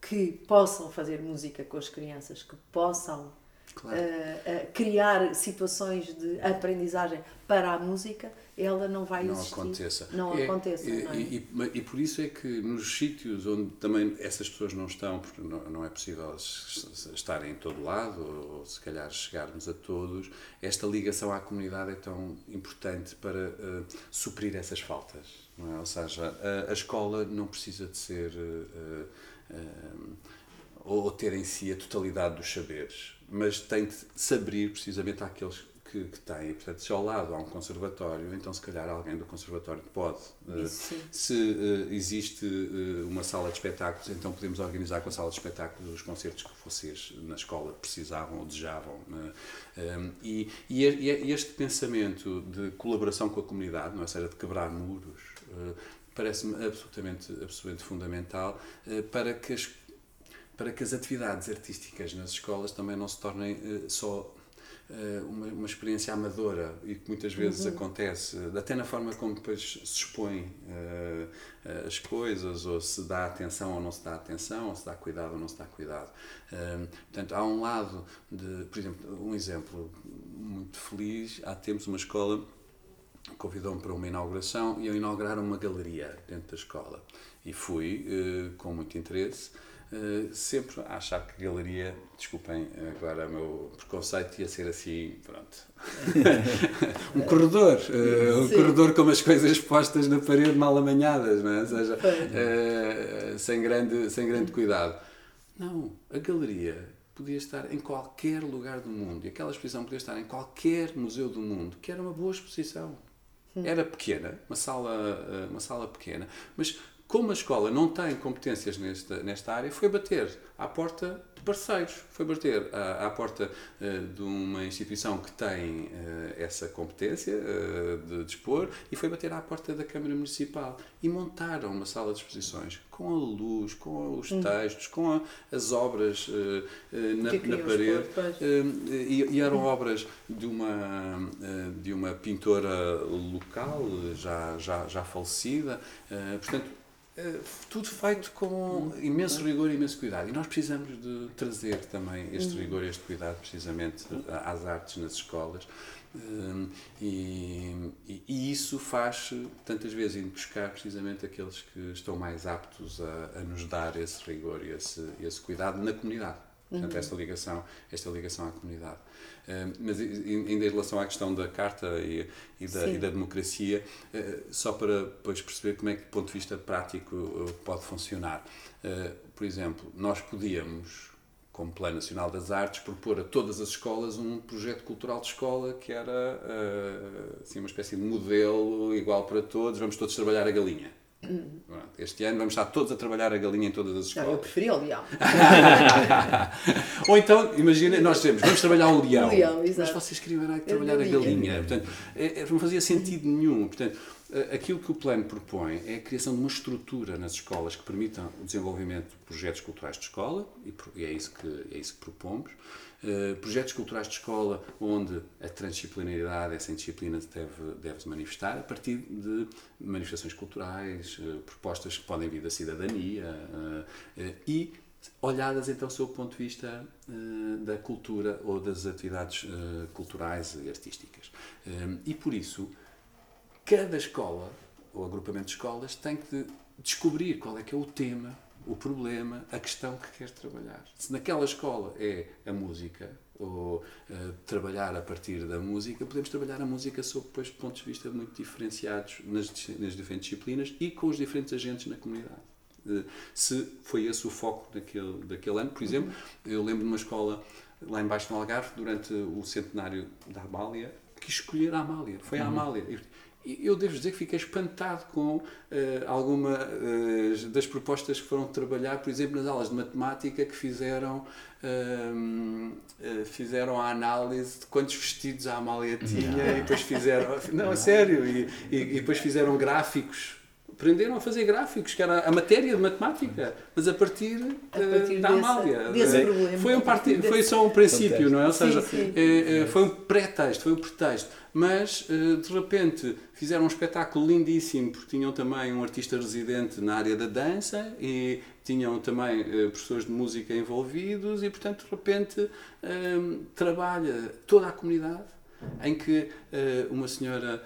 B: que possam fazer música com as crianças, que possam claro. uh, uh, criar situações de aprendizagem para a música, ela não vai
C: não
B: existir.
C: Aconteça.
B: Não é, aconteça.
C: E, não é? e, e, e, por isso é que nos sítios onde também essas pessoas não estão, porque não, não é possível estarem em todo lado, ou, ou, se calhar chegarmos a todos, esta ligação à comunidade é tão importante para uh, suprir essas faltas. Não é? Ou seja, a, a escola não precisa de ser. Uh, uh, ou ter em si a totalidade dos saberes, mas tem de se abrir precisamente àqueles que, que têm. Portanto, se ao lado há um conservatório, então se calhar alguém do conservatório pode. Uh, se uh, existe uh, uma sala de espetáculos, então podemos organizar com a sala de espetáculos os concertos que vocês na escola precisavam ou desejavam. Um, e, e, este pensamento de colaboração com a comunidade, não é? ou seja, de quebrar muros, parece-me absolutamente, absolutamente fundamental para que as para que as atividades artísticas nas escolas também não se tornem só eh, uma, uma experiência amadora e que muitas vezes uhum. acontece, até na forma como depois se expõe uh, as coisas, ou se dá atenção ou não se dá atenção, ou se dá cuidado ou não se dá cuidado. Uh, portanto, há um lado de, por exemplo, um exemplo muito feliz, há tempos uma escola convidou-me para uma inauguração e eu inaugurar uma galeria dentro da escola. E fui uh, com muito interesse. Uh, sempre a achar que galeria, desculpem agora o meu preconceito, ia ser assim, pronto. um corredor, uh, um corredor com as coisas postas na parede mal amanhadas, não é? Ou seja, uh, sem, grande, sem grande cuidado. Não, a galeria podia estar em qualquer lugar do mundo e aquela exposição podia estar em qualquer museu do mundo, que era uma boa exposição. Hum. Era pequena, uma sala, uma sala pequena, mas como a escola não tem competências nesta, nesta área, foi bater à porta de parceiros, foi bater à, à porta uh, de uma instituição que tem uh, essa competência uh, de dispor e foi bater à porta da Câmara Municipal. E montaram uma sala de exposições com a luz, com os hum. textos, com a, as obras na, na, parede. e, e, eram obras de uma, de uma pintora local já, já, já falecida, portanto tudo feito com imenso rigor e imenso cuidado. E nós precisamos de trazer também este uhum. rigor e este cuidado, precisamente, às artes nas escolas. Eh, e, e, isso faz tantas vezes ir buscar precisamente aqueles que estão mais aptos a, a nos dar esse rigor e esse, esse cuidado na comunidade. Portanto, uhum. esta ligação, esta ligação à comunidade. Uh, mas ainda em relação à questão da carta e, e, da, e da, democracia, uh, só para depois perceber como é que, do ponto de vista prático, uh, pode funcionar. por exemplo, nós podíamos, como Plano Nacional das Artes, propor a todas as escolas um projeto cultural de escola que era assim, uma espécie de modelo igual para todos, vamos todos trabalhar a galinha. Este ano vamos estar todos a trabalhar a galinha em todas as escolas.
B: Não, eu preferi o leão.
C: Ou então, imagina, nós temos, vamos trabalhar o leão. O leão mas vocês queriam era trabalhar a galinha. Portanto, é, é, não fazia sentido nenhum. Portanto, aquilo que o plano propõe é a criação de uma estrutura nas escolas que permita o desenvolvimento de projetos culturais de escola, e é isso que, é isso que propomos. Uh, projetos culturais de escola onde a transdisciplinaridade, essa indisciplina deve, deve se manifestar a partir de manifestações culturais, uh, propostas que podem vir da cidadania uh, e olhadas então sob o ponto de vista da cultura ou das atividades culturais e artísticas. e por isso, cada escola ou agrupamento de escolas tem que descobrir qual é que é o tema o problema, a questão que quer trabalhar. Se naquela escola é a música, ou uh, trabalhar a partir da música, podemos trabalhar a música sob depois, pontos de vista muito diferenciados nas, nas diferentes disciplinas e com os diferentes agentes na comunidade. eh, se foi esse o foco daquele, daquele ano. Por exemplo, eu lembro de uma escola lá embaixo no Algarve, durante o centenário da Amália, que escolher a Amália. Foi a
D: Uhum.
C: Amália. Eu devo dizer que fiquei espantado com eh, alguma eh, das propostas que foram trabalhar, por exemplo, nas aulas de matemática que fizeram, eh, fizeram a análise de quantos vestidos a Amália tinha e depois fizeram. Não, a sério, e, e, e depois fizeram gráficos. Aprenderam a fazer gráficos, que era a matéria de matemática, mas a partir,
B: A
C: eh,
B: partir
C: da
B: desse-
C: Amália.
B: desse problema.
C: Foi, um parti-
B: Desse-
C: foi só um princípio, não é? Ou
B: Sim,
C: seja,
B: sim.
C: eh, eh, foi um pré-texto, foi um pretexto. Mas, eh, de repente, fizeram um espetáculo lindíssimo, porque tinham também um artista residente na área da dança e tinham também eh, professores de música envolvidos e, portanto, de repente, trabalha toda a comunidade em que uma senhora,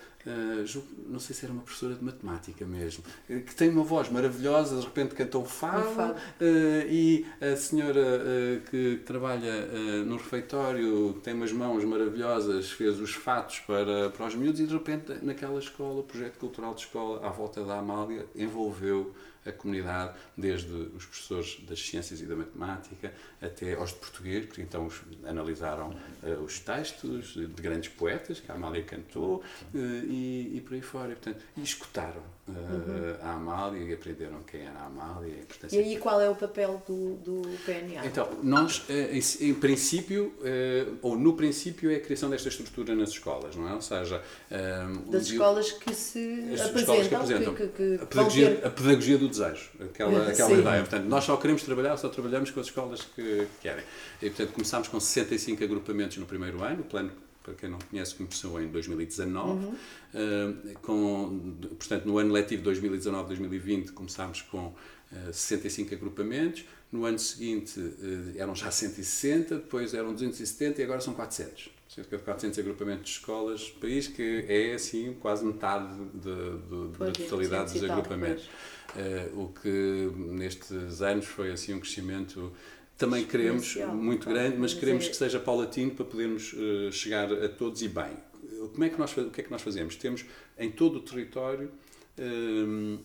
C: julgo- não sei se era uma professora de matemática mesmo, que tem uma voz maravilhosa, de repente cantou fado,
B: Um fado.
C: eh, e a senhora eh, que trabalha no refeitório, que tem umas mãos maravilhosas, fez os fatos para, para os miúdos e de repente naquela escola, o projeto cultural de escola à volta da Amália envolveu a comunidade, desde os professores das ciências e da matemática até aos de português, porque então os- analisaram eh, os textos de grandes poetas que a Amália cantou eh, e, e por aí fora. E, portanto, e escutaram eh, a Amália e aprenderam quem era a Amália e
B: E aí qual é o papel do, do PNA?
C: então, nós, eh, em, em princípio, eh, ou no princípio, é a criação desta estrutura nas escolas, não é? Ou seja, eh,
B: das escolas que se apresentam,
C: que apresentam
B: que, que-
C: a, pedagogia,
B: ter-
C: a pedagogia do desejo, aquela, aquela
B: Sim.
C: ideia. Portanto, nós só queremos trabalhar, só trabalhamos com as escolas que querem. E, portanto, começámos com 65 agrupamentos no primeiro ano, o plano, para quem não conhece, começou em 2019. Uh, com, portanto, no ano letivo 2019-2020 começámos com uh, 65 agrupamentos, no ano seguinte uh, eram já 160, depois eram 270 e agora são 400 cerca de 400 agrupamentos de escolas país, que é assim quase metade de, de,
B: Pois,
C: da totalidade
B: 200
C: dos agrupamentos. Eh, o que nestes anos foi assim um crescimento também queremos
B: Exponencial,
C: muito grande, mas queremos
B: é-
C: que seja paulatino para podermos eh, chegar a todos e bem. Como é que nós, o que é que nós fazemos? Temos em todo o território eh,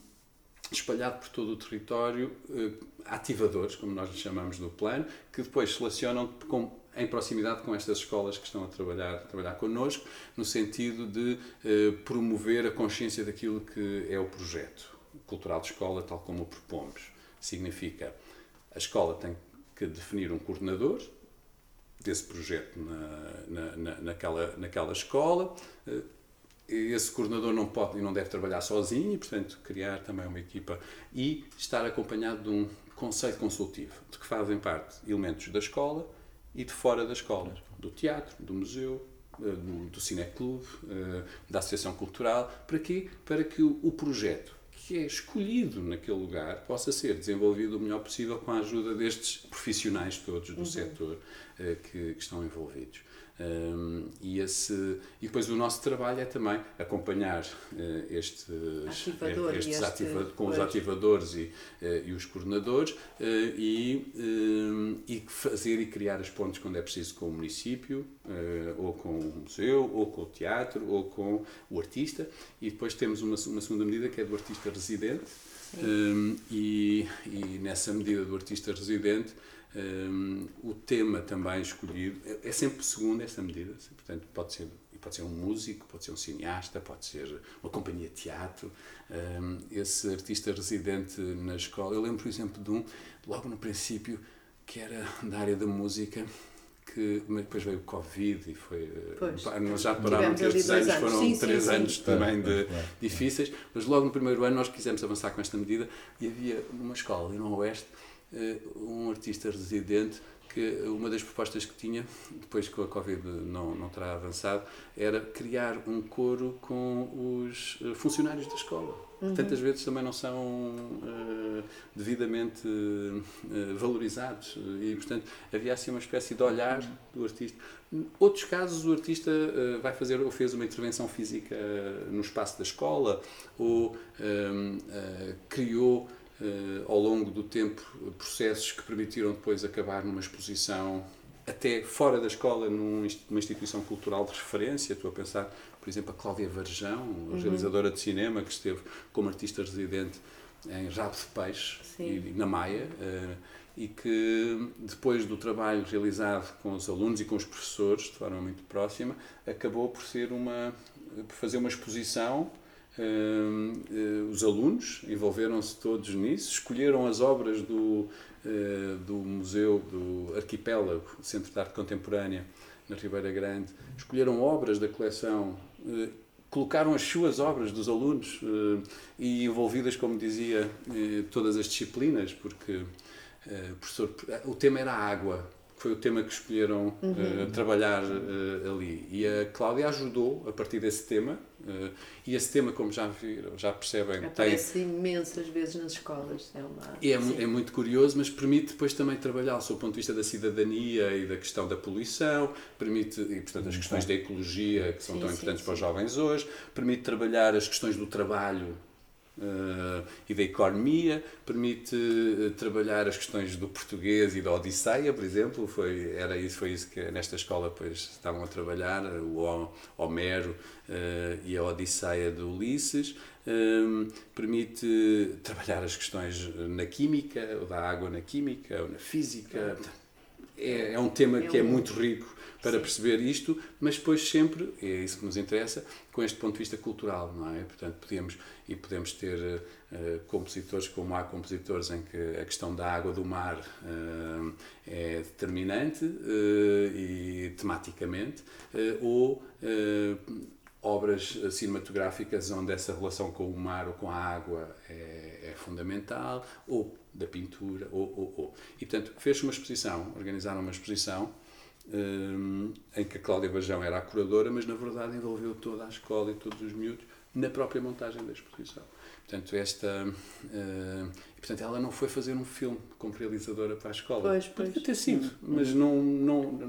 C: espalhado por todo o território eh, ativadores, como nós lhes chamamos do plano, que depois se relacionam com, em proximidade com estas escolas que estão a trabalhar, a trabalhar connosco, no sentido de eh, promover a consciência daquilo que é o projeto cultural de escola, tal como o propomos. Significa, a escola tem que definir um coordenador, desse projeto na, na, na, naquela, naquela escola. Eh, Esse coordenador não pode e não deve trabalhar sozinho, e, portanto, criar também uma equipa e estar acompanhado de um conselho consultivo, de que fazem parte elementos da escola e de fora da escola, do teatro, do museu, eh, do, cineclube, eh, da associação cultural. Para quê? Para que o projeto que é escolhido naquele lugar possa ser desenvolvido o melhor possível com a ajuda destes profissionais todos do setor eh, que, que estão envolvidos. Um, e, esse, e depois o nosso trabalho é também acompanhar eh, estes,
B: Ativador
C: estes
B: este-
C: ativa- com os ativadores e, eh, e os coordenadores eh, e, um, e fazer e criar as pontes quando é preciso com o município, ou com o museu, ou com o teatro, ou com o artista. E depois temos uma, uma segunda medida que é do artista residente. Um, e, e nessa medida do artista residente, um, o tema também escolhido é, é sempre segundo essa medida, portanto, pode ser, pode ser um músico, pode ser um cineasta, pode ser uma companhia de teatro. Um, esse artista residente na escola, eu lembro, por exemplo, de um, logo no princípio, que era da área da música. Que, mas depois veio o Covid e foi. eh,
B: Pois.
C: Nós já parámos estes anos
B: anos.
C: foram
B: Sim, sim,
C: três
B: sim.
C: anos também de,
D: Claro.
C: difíceis, mas logo no primeiro ano nós quisemos avançar com esta medida e havia numa escola ali no Oeste um artista residente que uma das propostas que tinha, depois que a Covid não, não terá avançado, era criar um coro com os eh, funcionários da escola. que Tantas vezes também não são eh, devidamente eh, valorizados e, portanto, havia assim uma espécie de olhar do artista. Outros casos, o artista eh, vai fazer ou fez uma intervenção física eh, no espaço da escola ou eh, criou eh, ao longo do tempo processos que permitiram depois acabar numa exposição até fora da escola, numa instituição cultural de referência. Estou a pensar, por exemplo, a Cláudia Varjão, a realizadora de cinema, que esteve como artista residente em Rabo de Peixe, e, na Maia, uh, e que depois do trabalho realizado com os alunos e com os professores, de forma muito próxima, acabou por ser uma, por fazer uma exposição Uh, os alunos envolveram-se todos nisso, escolheram as obras do, uh, do Museu do Arquipélago, Centro de Arte Contemporânea, na Ribeira Grande, escolheram obras da coleção, colocaram as suas obras dos alunos e envolvidas, como dizia, todas as disciplinas, porque o, professor, o tema era a água, foi o tema que escolheram uhum. uh, trabalhar uh, ali. E a Cláudia ajudou a partir desse tema. Uh, e esse tema, como já viram, já percebem,
B: aparece tem... imensas vezes nas escolas. É, uma...
C: é, é, muito curioso, mas permite depois também trabalhar, do ponto de vista da cidadania e da questão da poluição, permite, e portanto as questões da ecologia, que são sim, tão importantes sim, para os jovens hoje, permite trabalhar as questões do trabalho Uh, e da economia, permite uh, trabalhar as questões do português e da Odisseia, por exemplo, foi, era isso, foi isso que nesta escola pois, estavam a trabalhar, o Homero uh, e a Odisseia de Ulisses, permite trabalhar as questões na química, ou da água na química, ou na física, é, é um tema é que é muito rico para perceber isto, mas depois sempre, é isso que nos interessa, com este ponto de vista cultural, não é? Portanto, podemos, e podemos ter uh, compositores, como há compositores em que a questão da água do mar uh, é determinante uh, e tematicamente, ou obras cinematográficas onde essa relação com o mar ou com a água é, é fundamental, ou da pintura, ou, ou, ou. E, portanto, fez uma exposição, organizaram uma exposição um, em que a Cláudia Bajão era a curadora, mas na verdade envolveu toda a escola e todos os miúdos na própria montagem da exposição. Portanto, esta. Uh, portanto, ela não foi fazer um filme como realizadora para a escola.
B: Pois, pois.
C: Podia ter sido, mas não, não,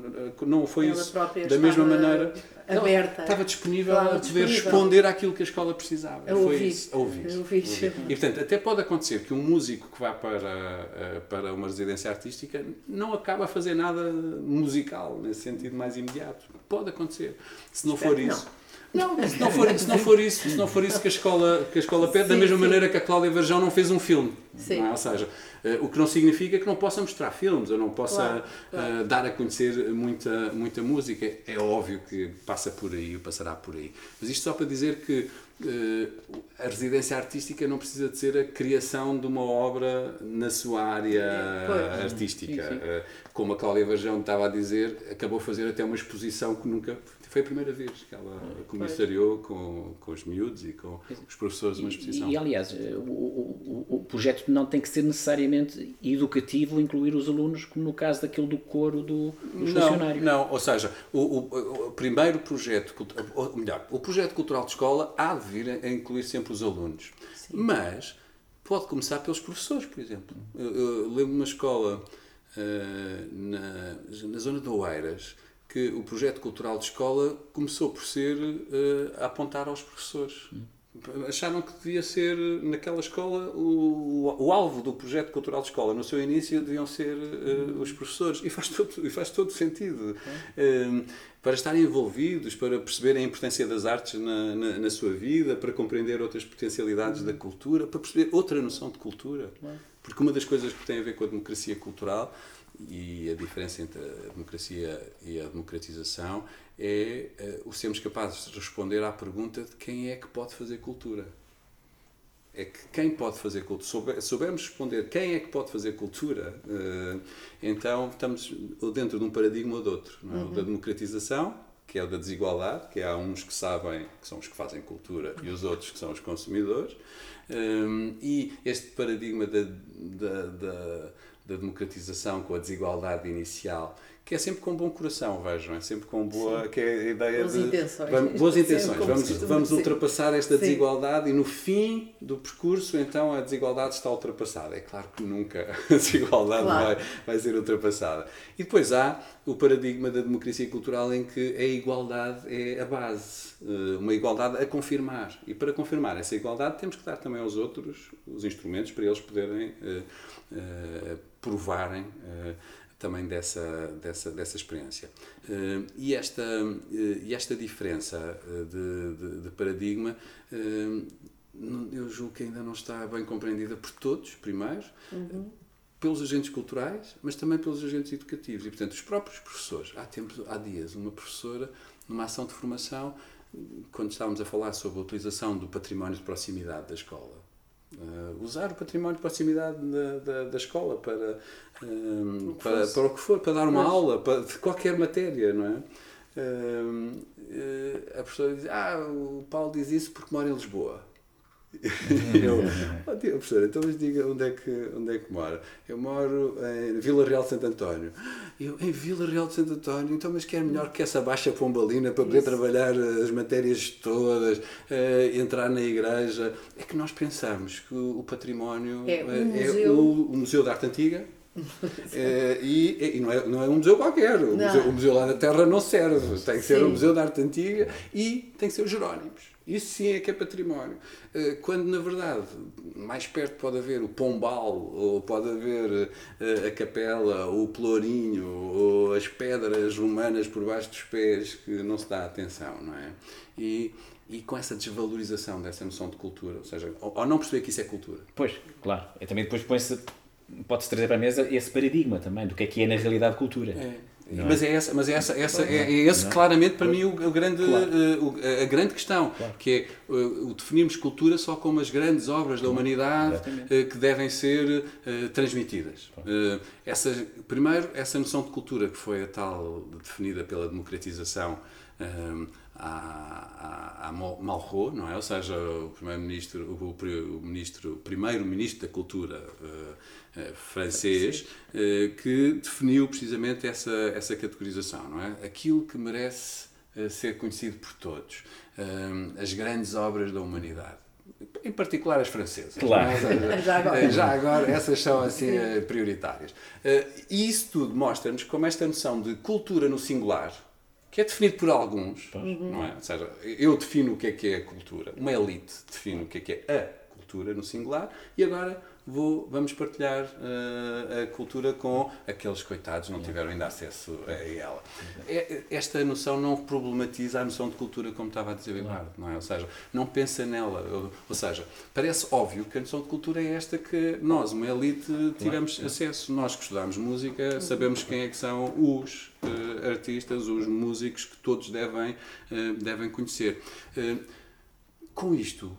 C: não foi ela isso. Da mesma maneira.
B: Aberta.
C: Estava disponível claro, a poder disponível. responder àquilo que a escola precisava.
B: A ouvir. Foi
C: isso. A ouvir. A ouvir. E, portanto, até pode acontecer que um músico que vá para, eh, para uma residência artística não acaba a fazer nada musical, nesse sentido mais imediato. Pode acontecer. Se não Espero for isso. Não não, se não for, se não for isso, se não for isso que a escola, que a escola pede, sim, da mesma sim. maneira que a Cláudia Varjão não fez um filme. Sim. É? Ou seja, uh, o que não significa que não possa mostrar filmes ou não possa claro, claro. Uh, dar a conhecer muita, muita música. É óbvio que passa por aí, passará por aí. Mas isto só para dizer que a residência artística não precisa de ser a criação de uma obra na sua área pois. artística. Sim, como a Cláudia Varjão estava a dizer, acabou a fazer até uma exposição que nunca foi a primeira vez que ela comissariou com, com os miúdos e com os professores uma exposição.
D: E, e aliás, o, o, o, projeto não tem que ser necessariamente educativo, incluir os alunos, como no caso daquele do coro do, dos
C: não,
D: funcionários.
C: Não, ou seja, o, o, primeiro projeto, ou melhor, o projeto cultural de escola há de vir a incluir sempre os alunos. Sim. Mas pode começar pelos professores, por exemplo. Eu, eu lembro de uma escola uh, na, na zona de Oeiras que o projeto cultural de escola começou por ser uh, a apontar aos professores. Acharam que devia ser, naquela escola, o, o, alvo do projeto cultural de escola, no seu início, deviam ser uh, os professores. E faz todo, e faz todo sentido. Para estarem envolvidos, para perceberem a importância das artes na, na, na sua vida, para compreender outras potencialidades da cultura, para perceber outra noção de cultura. Porque uma das coisas que tem a ver com a democracia cultural e a diferença entre a democracia e a democratização é uh, o sermos capazes de responder à pergunta de quem é que pode fazer cultura. É que quem pode fazer cultura, souber, soubermos responder quem é que pode fazer cultura, uh, então estamos dentro de um paradigma ou de outro. É? Uhum. O da democratização, que é o da desigualdade, que há uns que sabem que são os que fazem cultura e os outros que são os consumidores, um, eh, e este paradigma da, da, da da democratização, com a desigualdade inicial, que é sempre com bom coração, vejam, é sempre com boa, Sim. que é a ideia
B: boas
C: de
B: intenções.
C: Vamos, boas intenções, vamos, vamos ultrapassar esta Sim. desigualdade e no fim do percurso então a desigualdade está ultrapassada. É claro que nunca a desigualdade claro. vai, vai ser ultrapassada. E depois há o paradigma da democracia cultural em que a igualdade é a base, eh, uma igualdade a confirmar. E para confirmar essa igualdade temos que dar também aos outros os instrumentos para eles poderem uh, uh, provarem uh, também dessa, dessa, dessa experiência. Uh, e, esta, uh, e esta diferença de, de, de paradigma eu julgo que ainda não está bem compreendida por todos, primeiro, uhum. pelos agentes culturais, mas também pelos agentes educativos. E, portanto, os próprios professores. Há, tempos, há dias, uma professora, numa ação de formação, quando estávamos a falar sobre a utilização do património de proximidade da escola, uh, usar o património de proximidade da, da, da escola para, uh, para, para o que for, para dar uma mas... aula, para, de qualquer matéria, não é? Uh, a professora diz: Ah, o Paulo diz isso porque mora em Lisboa. Eu, oh, tia, professora, então mas diga onde é, que, onde é que mora. Eu moro em Vila Real de Santo António. Eu, em Vila Real de Santo António, então, mas quer melhor que essa baixa pombalina para poder Isso. trabalhar as matérias todas, uh, entrar na igreja. É que nós pensamos que o, património
B: é, um é, museu. O,
C: o Museu da Arte Antiga é, e, e não, é, não é um museu qualquer. O museu, o museu, lá da Terra não serve. Tem que ser o Museu da Arte Antiga e tem que ser os Jerónimos. Isso sim é que é património. Eh, quando, na verdade, mais perto pode haver o Pombal, ou pode haver eh, a capela, ou o Pelourinho, ou as pedras romanas por baixo dos pés, que não se dá atenção, não é? E, e com essa desvalorização dessa noção de cultura, ou seja, ou não perceber que isso é cultura.
D: Pois, claro. E também depois põe-se pode-se trazer para a mesa esse paradigma também do que é que é na realidade cultura.
C: É. É? Mas é essa, mas é essa, essa é, é esse claramente para mim o, o grande, claro. uh, a grande questão, claro. que é uh, o definirmos cultura só como as grandes obras da humanidade uh, que devem ser transmitidas. Claro. essa, primeiro, essa noção de cultura que foi a tal definida pela democratização a, a, a Malraux, não é? Ou seja, o primeiro-ministro, o, o, ministro, o primeiro-ministro da cultura uh, uh, francês, uh, que definiu precisamente essa, essa categorização, não é? Aquilo que merece ser conhecido por todos, as grandes obras da humanidade em particular as francesas.
D: Claro.
C: Mas, já, agora. já agora, essas são assim prioritárias. E isso tudo mostra-nos como esta noção de cultura no singular, que é definido por alguns, uhum. não é? Ou seja, eu defino o que é que é a cultura, uma elite define o que é que é a cultura no singular e agora vou, vamos partilhar uh, a cultura com aqueles coitados que não tiveram ainda acesso a ela. É, esta noção não problematiza a noção de cultura, como estava a dizer o Eduardo, não é? Ou seja, não pensa nela. Ou, ou, seja, parece óbvio que a noção de cultura é esta que nós, uma elite, tivemos acesso. Nós que estudamos música, sabemos quem é que são os uh, artistas, os músicos que todos devem, uh, devem conhecer. com isto,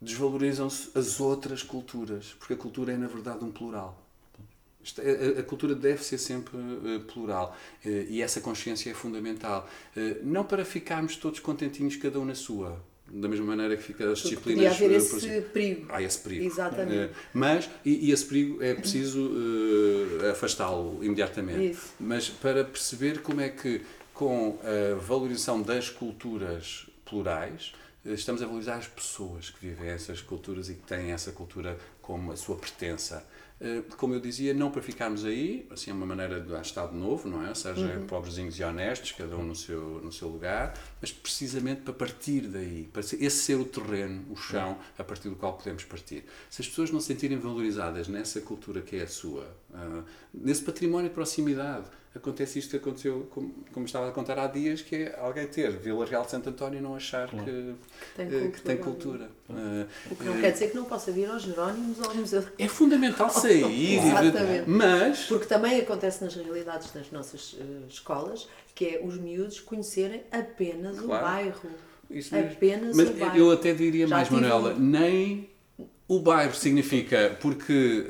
C: desvalorizam-se as outras culturas, porque a cultura é, na verdade, um plural. É, a, cultura deve ser sempre uh, plural uh, e essa consciência é fundamental. Uh, não para ficarmos todos contentinhos, cada um na sua, da mesma maneira que fica as disciplinas.
B: Podia haver esse perigo.
C: Há esse perigo.
B: Exatamente.
C: mas, e, e, esse perigo é preciso afastá-lo imediatamente. Isso. Mas para perceber como é que, com a valorização das culturas plurais, estamos a valorizar as pessoas que vivem essas culturas e que têm essa cultura como a sua pertença. Eh, como eu dizia, não para ficarmos aí, assim é uma maneira de dar Estado novo, não é? Ou seja, uhum. pobrezinhos e honestos, cada um no seu, no seu lugar, mas precisamente para partir daí, para esse ser o terreno, o chão, a partir do qual podemos partir. Se as pessoas não se sentirem valorizadas nessa cultura que é a sua, uh, nesse património de proximidade, acontece isto que aconteceu, como, como, estava a contar há dias, que é alguém ter Vila Real de Santo António e não achar claro. que, que, tem cultura. Que tem cultura.
B: Uh, o que não uh, quer dizer que não possa vir aos Jerónimos ou ao Museu.
C: É fundamental sair,
B: Exatamente.
C: mas...
B: Porque também acontece nas realidades das nossas uh, escolas, que é os miúdos conhecerem apenas claro. o bairro. Isso apenas
C: mas
B: o bairro.
C: eu até diria Já mais, Manuela, nem o bairro significa, porque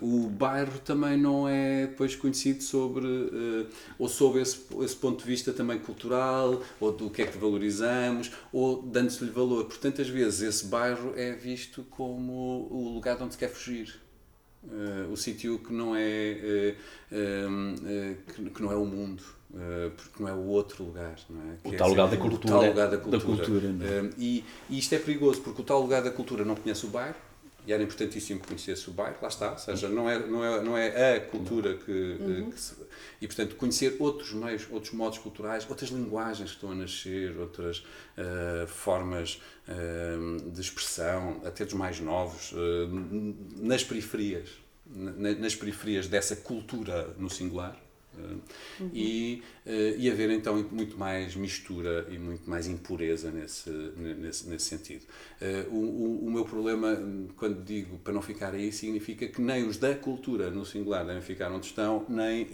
C: uh, o bairro também não é depois conhecido sobre, uh, ou sob esse, esse ponto de vista também cultural, ou do que é que valorizamos, ou dando-se-lhe valor. Portanto, às vezes esse bairro é visto como o lugar de onde se quer fugir. Uh, o sítio que não é que, que, não é o mundo porque não é o outro lugar não é?
D: o, tal lugar da cultura, o
C: tal lugar da cultura, da cultura e, e isto é perigoso porque o tal lugar da cultura não conhece o bairro e era importantíssimo que conhecesse o bairro, lá está, ou seja, não é, não é, não é a cultura que, uhum. que se, e portanto conhecer outros meios, outros modos culturais, outras linguagens que estão a nascer, outras uh, formas uh, de expressão, até dos mais novos, uh, nas periferias, na, nas periferias dessa cultura no singular, Uhum. E, e haver então muito mais mistura e muito mais impureza nesse, nesse, nesse sentido. O, o, o, meu problema, quando digo para não ficar aí, significa que nem os da cultura, no singular, devem ficar onde estão, nem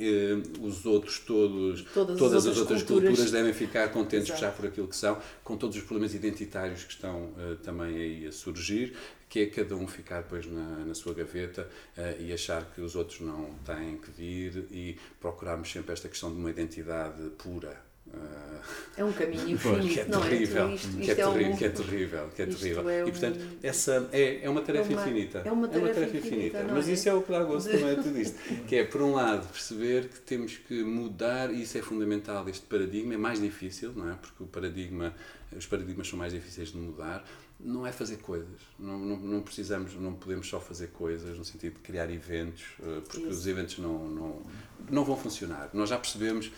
C: os outros todos, todas, todas as, outras, culturas. culturas. devem ficar contentes Exato. já por aquilo que são, com todos os problemas identitários que estão também aí a surgir que é cada um ficar depois na, na sua gaveta uh, e achar que os outros não têm que vir e procurarmos sempre esta questão de uma identidade pura.
B: É um caminho infinito,
C: que é
B: não
C: terrível,
B: é? Isto,
C: isto que, é, é um... que é terrível, que é terrível. É um... E portanto, essa é, é uma tarefa
B: é uma,
C: infinita.
B: É uma tarefa, é uma tarefa infinita. infinita
C: mas isso é o que dá gosto também de tudo isto. Que é, por um lado, perceber que temos que mudar, e isso é fundamental, este paradigma é mais difícil, não é? Porque o paradigma, os paradigmas são mais difíceis de mudar, não é fazer coisas. Não, não, não, precisamos, não podemos só fazer coisas no sentido de criar eventos, eh, porque Isso. os eventos não, não, não vão funcionar. Nós já percebemos,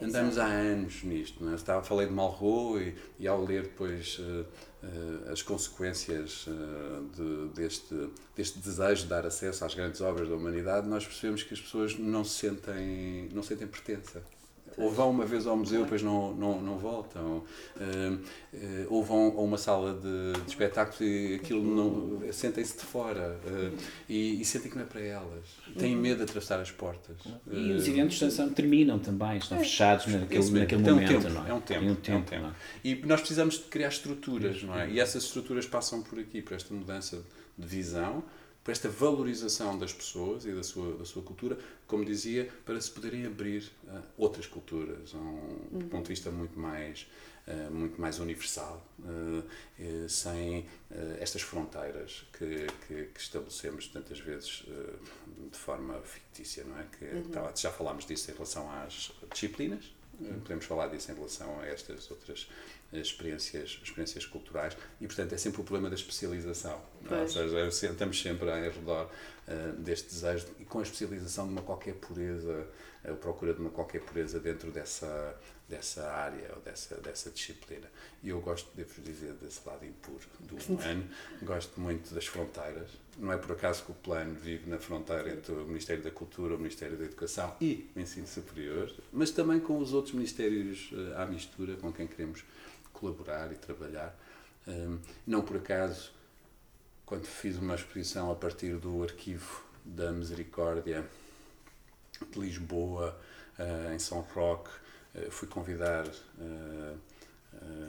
C: andamos Exato. há anos nisto. Não é? Estava, falei de Malraux e, e ao ler depois uh, uh, as consequências uh, de, deste, deste desejo de dar acesso às grandes obras da humanidade, nós percebemos que as pessoas não sentem, não sentem pertença ou vão uma vez ao museu e depois não, não, não voltam, uh, uh, ou vão a uma sala de, de espetáculos e aquilo não. sentem-se de fora uh, e, e, sentem que não é para elas. Têm uhum. medo de atravessar as portas.
D: E os eventos são, terminam também, estão é, fechados naquele, naquele momento.
C: Um tempo,
D: não é?
C: é um tempo. É um tempo, é um tempo. E nós precisamos de criar estruturas, não é? E essas estruturas passam por aqui, por esta mudança de visão por esta valorização das pessoas e da sua, da sua cultura, como dizia, para se poderem abrir a outras culturas, a um, uhum. ponto de vista muito mais, uh, muito mais universal, uh, sem uh, estas fronteiras que, que, que, estabelecemos tantas vezes de forma fictícia, não é? Que, uhum. tá, já falámos disso em relação às disciplinas, podemos falar disso em relação a estas outras experiências, experiências culturais e, portanto, é sempre o problema da especialização. É? Ou seja, estamos sempre ao redor uh, deste desejo e com a especialização de uma qualquer pureza, a procura de uma qualquer pureza dentro dessa, dessa área ou dessa, dessa disciplina. E eu gosto, devo dizer, desse lado impuro do humano, gosto muito das fronteiras. Não é por acaso que o plano vive na fronteira entre o Ministério da Cultura, o Ministério da Educação e o Ensino Superior, mas também com os outros ministérios uh, à mistura com quem queremos colaborar e trabalhar. Um, não por acaso, quando fiz uma exposição a partir do arquivo da Misericórdia de Lisboa, uh, em São Roque, uh, fui convidar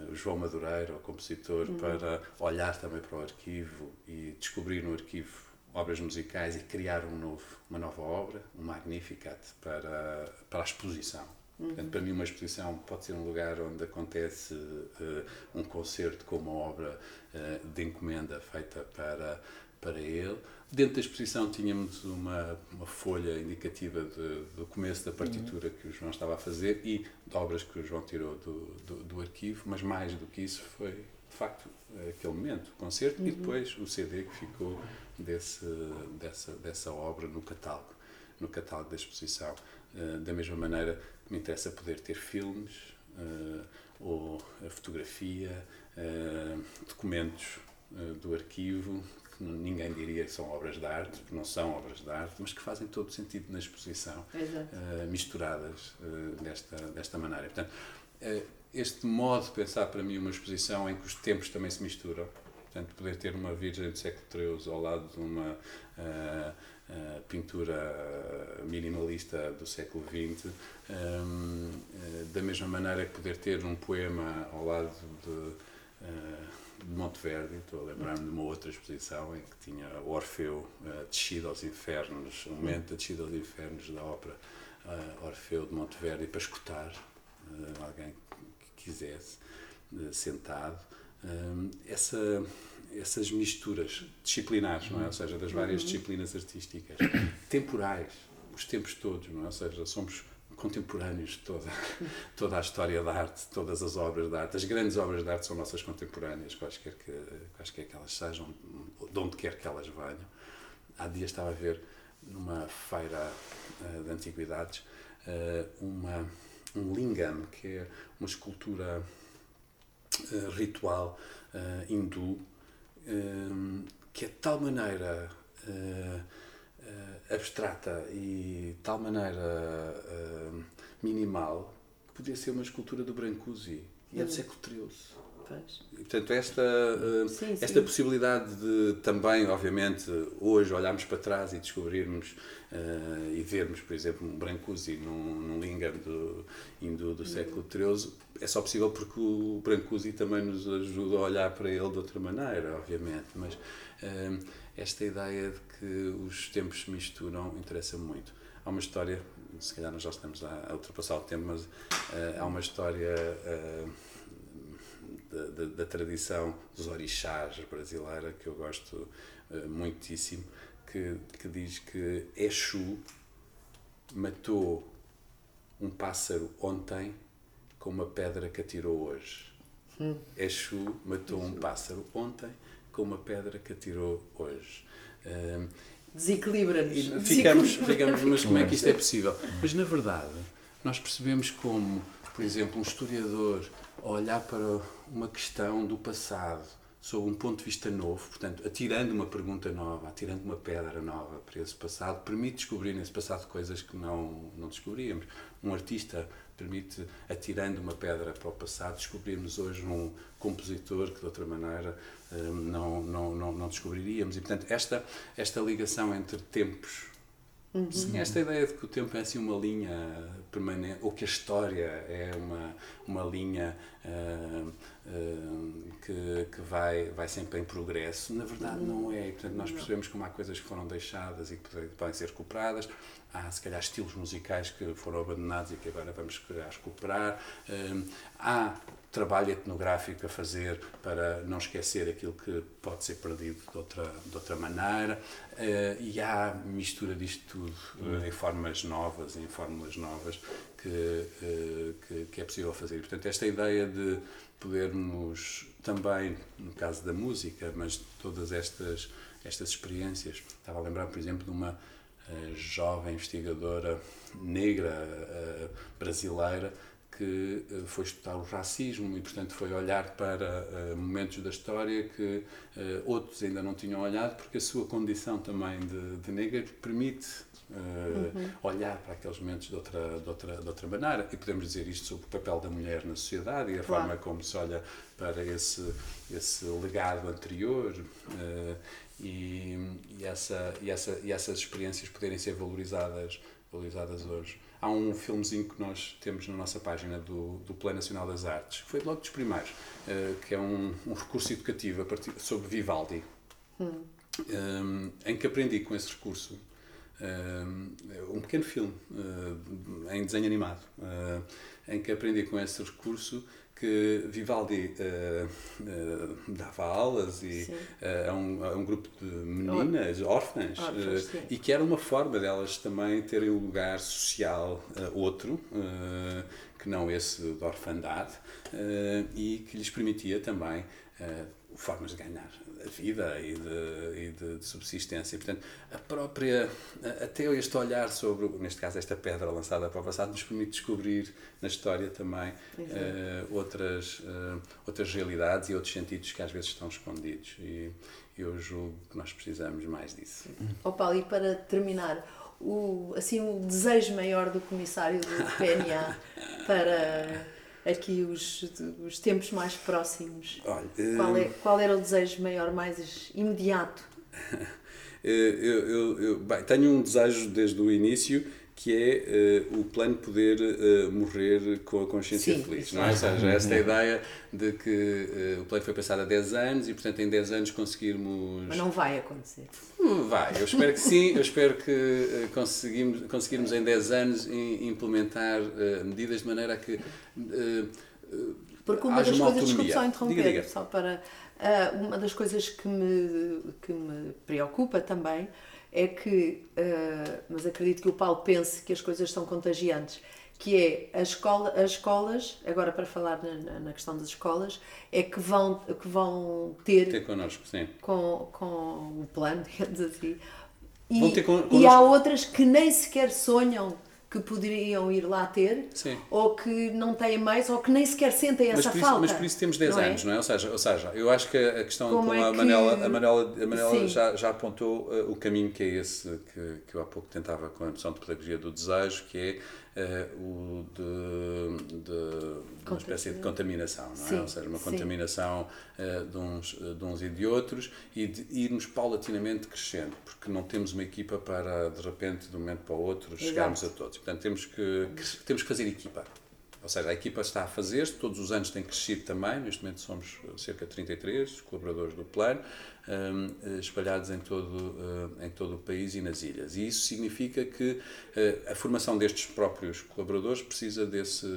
C: o João Madureira, o compositor, uhum. para olhar também para o arquivo e descobrir no arquivo obras musicais e criar um novo, uma nova obra, um Magnificat, para, para a exposição. Portanto, para mim, uma exposição pode ser um lugar onde acontece uh, um concerto com uma obra uh, de encomenda feita para, para ele. Dentro da exposição tínhamos uma, uma folha indicativa de, do começo da partitura que o João estava a fazer e de obras que o João tirou do, do, do arquivo, mas mais do que isso foi, de facto, aquele momento, o concerto, uhum. e depois o CD que ficou desse, dessa, dessa obra no catálogo, no catálogo da exposição. Uh, da mesma maneira me interessa poder ter filmes uh, ou a fotografia, uh, documentos uh, do arquivo, que ninguém diria que são obras de arte, porque não são obras de arte, mas que fazem todo sentido na exposição, misturadas desta, desta maneira. Portanto, este modo de pensar para mim uma exposição em que os tempos também se misturam, portanto, poder ter uma Virgem do século XIII ao lado de uma pintura minimalista do século XX, um, eh, da mesma maneira que poder ter um poema ao lado de, uh, de Monteverdi, estou a lembrar-me de uma outra exposição em que tinha Orfeu descido aos infernos, o momento da descida aos infernos da ópera Orfeu de Monteverdi para escutar alguém que quisesse, sentado. Um, essa essas misturas disciplinares, não é? ou seja, das várias uhum. disciplinas artísticas, temporais, os tempos todos, não é? ou seja, somos contemporâneos de toda, toda a história da arte, todas as obras de arte. As grandes obras de arte são nossas contemporâneas, quaisquer que, quaisquer que elas sejam, de onde quer que elas venham. Há dias estava a ver numa feira uh, de antiguidades uh, uma, um lingam, que é uma escultura uh, ritual hindu, que é de tal maneira uh, abstrata e de tal maneira uh, minimal que podia ser uma escultura do Brancusi e é do século XIII. Pois. E, portanto, esta, uh, sim, sim. esta possibilidade de também, obviamente, hoje olharmos para trás e descobrirmos uh, e vermos, por exemplo, um Brancusi num, num Lingam do, indo do século XIII, é só possível porque o Brancusi também nos ajuda a olhar para ele de outra maneira, obviamente. Mas uh, esta ideia de que os tempos se misturam interessa muito. Há uma história, se calhar nós já estamos a, ultrapassar o tempo, mas há uma história da, da, da, tradição dos orixás brasileira, que eu gosto uh, muitíssimo, que, que diz que Exu matou um pássaro ontem com uma pedra que atirou hoje. Hum. Exu matou Exu. um pássaro ontem com uma pedra que atirou hoje.
B: Uh, Desequilibra-nos.
C: Ficamos, ficamos, mas como é que isto é possível? Mas na verdade, nós percebemos como, por exemplo, um historiador olhar para uma questão do passado sob um ponto de vista novo, portanto, atirando uma pergunta nova, atirando uma pedra nova para esse passado, permite descobrir nesse passado coisas que não, não descobríamos. Um artista permite, atirando uma pedra para o passado, descobrirmos hoje um compositor que de outra maneira hum, não, não, não, não descobriríamos. E, portanto, esta, esta ligação entre tempos Uhum. Sim, esta ideia de que o tempo é assim uma linha permanente, ou que a história é uma, uma linha uh, uh, que, que vai, vai sempre em progresso, na verdade não é. Portanto, nós percebemos como há coisas que foram deixadas e que podem ser recuperadas, há se calhar estilos musicais que foram abandonados e que agora vamos recuperar, uh, há trabalho etnográfico a fazer para não esquecer aquilo que pode ser perdido de outra, de outra maneira. Uh, e há mistura disto tudo uh, em formas novas, em fórmulas novas que, uh, que, que, é possível fazer. Portanto, esta ideia de podermos também, no caso da música, mas todas estas, estas experiências, estava a lembrar, por exemplo, de uma jovem investigadora negra brasileira que eh, foi estudar o racismo e, portanto, foi olhar para uh, momentos da história que uh, outros ainda não tinham olhado, porque a sua condição também de, de negra permite uh, uhum. olhar para aqueles momentos de outra, de, outra, de outra maneira. E podemos dizer isto sobre o papel da mulher na sociedade e a claro. forma como se olha para esse, esse legado anterior. E, e, essa, e, essa, e essas experiências poderem ser valorizadas, valorizadas hoje. Há um filmezinho que nós temos na nossa página do, do Plano Nacional das Artes, foi logo dos primeiros, uh, que é um, um, recurso educativo partir, sobre Vivaldi, hum. um, em que aprendi com esse recurso um, um pequeno filme em desenho animado, em que aprendi com esse recurso que Vivaldi uh, uh, dava aulas e uh, a, um, a um grupo de meninas, órfãs, e que era uma forma delas também terem um lugar social outro, que não esse da orfandade, e que lhes permitia também formas de ganhar a vida e de, e de, de, subsistência. Portanto, a própria, até este olhar sobre, neste caso, esta pedra lançada para o passado, nos permite descobrir na história também uh, outras, uh, outras realidades e outros sentidos que às vezes estão escondidos. E eu julgo que nós precisamos mais disso.
B: Oh, Paulo, e para terminar, o, assim, o desejo maior do comissário do PNA para aqui os, os tempos mais próximos? Olha, qual, é, hum, qual era o desejo maior, mais imediato?
C: eu, eu, eu bem, tenho um desejo desde o início que é uh, o plano poder uh, morrer com a consciência Sim, feliz. Não é? Ou seja, esta ideia de que uh, o plano foi pensado há 10 anos e, portanto, em 10 anos conseguirmos.
B: Mas não vai acontecer.
C: Hum, vai, eu espero que sim, eu espero que conseguimos, conseguirmos em 10 anos implementar medidas de maneira a que.
B: Porque uma das uma coisas, desculpe só interromper, diga, diga. só para. uma das coisas que me, que me preocupa também é que, uh, mas acredito que o Paulo pense que as coisas são contagiantes, que é a escola, as escolas, agora para falar na, na questão das escolas, é que vão, que vão ter,
C: ter connosco, sim.
B: Com, com o plano, digamos assim, e, e há outras que nem sequer sonham que que poderiam ir lá ter,
C: Sim.
B: ou que não têm mais, ou que nem sequer sentem essa
C: isso,
B: falta.
C: mas por isso temos 10
B: não é?
C: anos, não é? Ou seja, ou seja, eu acho que a questão,
B: Como
C: como,
B: é
C: a
B: que-
C: Manela, a Manela, a Manela já, já apontou uh, o caminho que é esse que, que eu há pouco tentava com a noção de pedagogia do desejo, que é o de, de- uma espécie de contaminação, não é?
B: Sim,
C: ou seja, uma contaminação uh, de, uns, uh, de uns e de outros e de irmos paulatinamente crescendo, porque não temos uma equipa para, de repente, de um momento para o outro, chegarmos a todos. Portanto, temos que, temos que fazer equipa. Ou seja, a equipa está a fazer-se, todos os anos tem crescido também, neste momento somos eh, cerca de 33 colaboradores do plano, eh, espalhados em todo, eh, em todo o país e nas ilhas. E isso significa que eh, a formação destes próprios colaboradores precisa desse,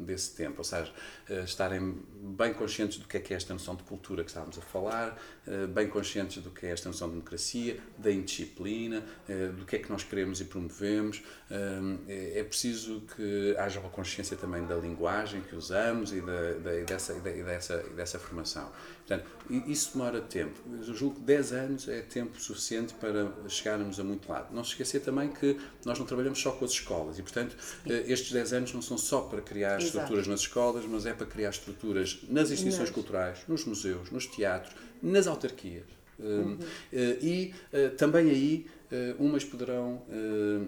C: desse tempo, ou seja, eh, estarem bem conscientes do que é que é esta noção de cultura que estávamos a falar, eh, bem conscientes do que é esta noção de democracia, da indisciplina, do que é que nós queremos e promovemos. Hum, É é preciso que haja uma consciência também da linguagem que usamos e, da, da- e dessa, e dessa, e dessa formação. Portanto, isso demora tempo. Eu julgo que 10 anos é tempo suficiente para chegarmos a muito lado. Não se esquecer também que nós não trabalhamos só com as escolas e, portanto, eh, estes 10 anos não são só para criar
B: Exato.
C: estruturas nas escolas, mas é para criar estruturas nas instituições culturais, nos museus, nos teatros, nas autarquias.
B: Uhum.
C: Um, eh, e eh, também aí umas poderão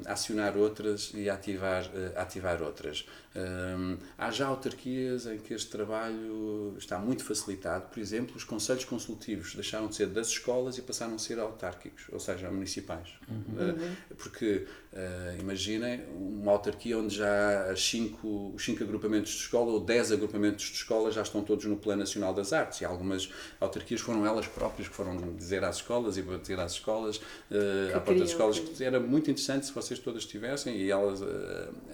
C: acionar outras e ativar, ativar outras. Um, há já autarquias em que este trabalho está muito facilitado. Por exemplo, os conselhos consultivos deixaram de ser das escolas e passaram a ser autárquicos, ou seja, municipais. Eh, porque, eh, imaginem, uma autarquia onde já as cinco, os cinco agrupamentos de escola ou dez agrupamentos de escola já estão todos no Plano Nacional das Artes e algumas autarquias foram elas próprias que foram dizer às escolas e bater às escolas, eh, à porta das escolas,
B: que-
C: era muito interessante se vocês todas estivessem e elas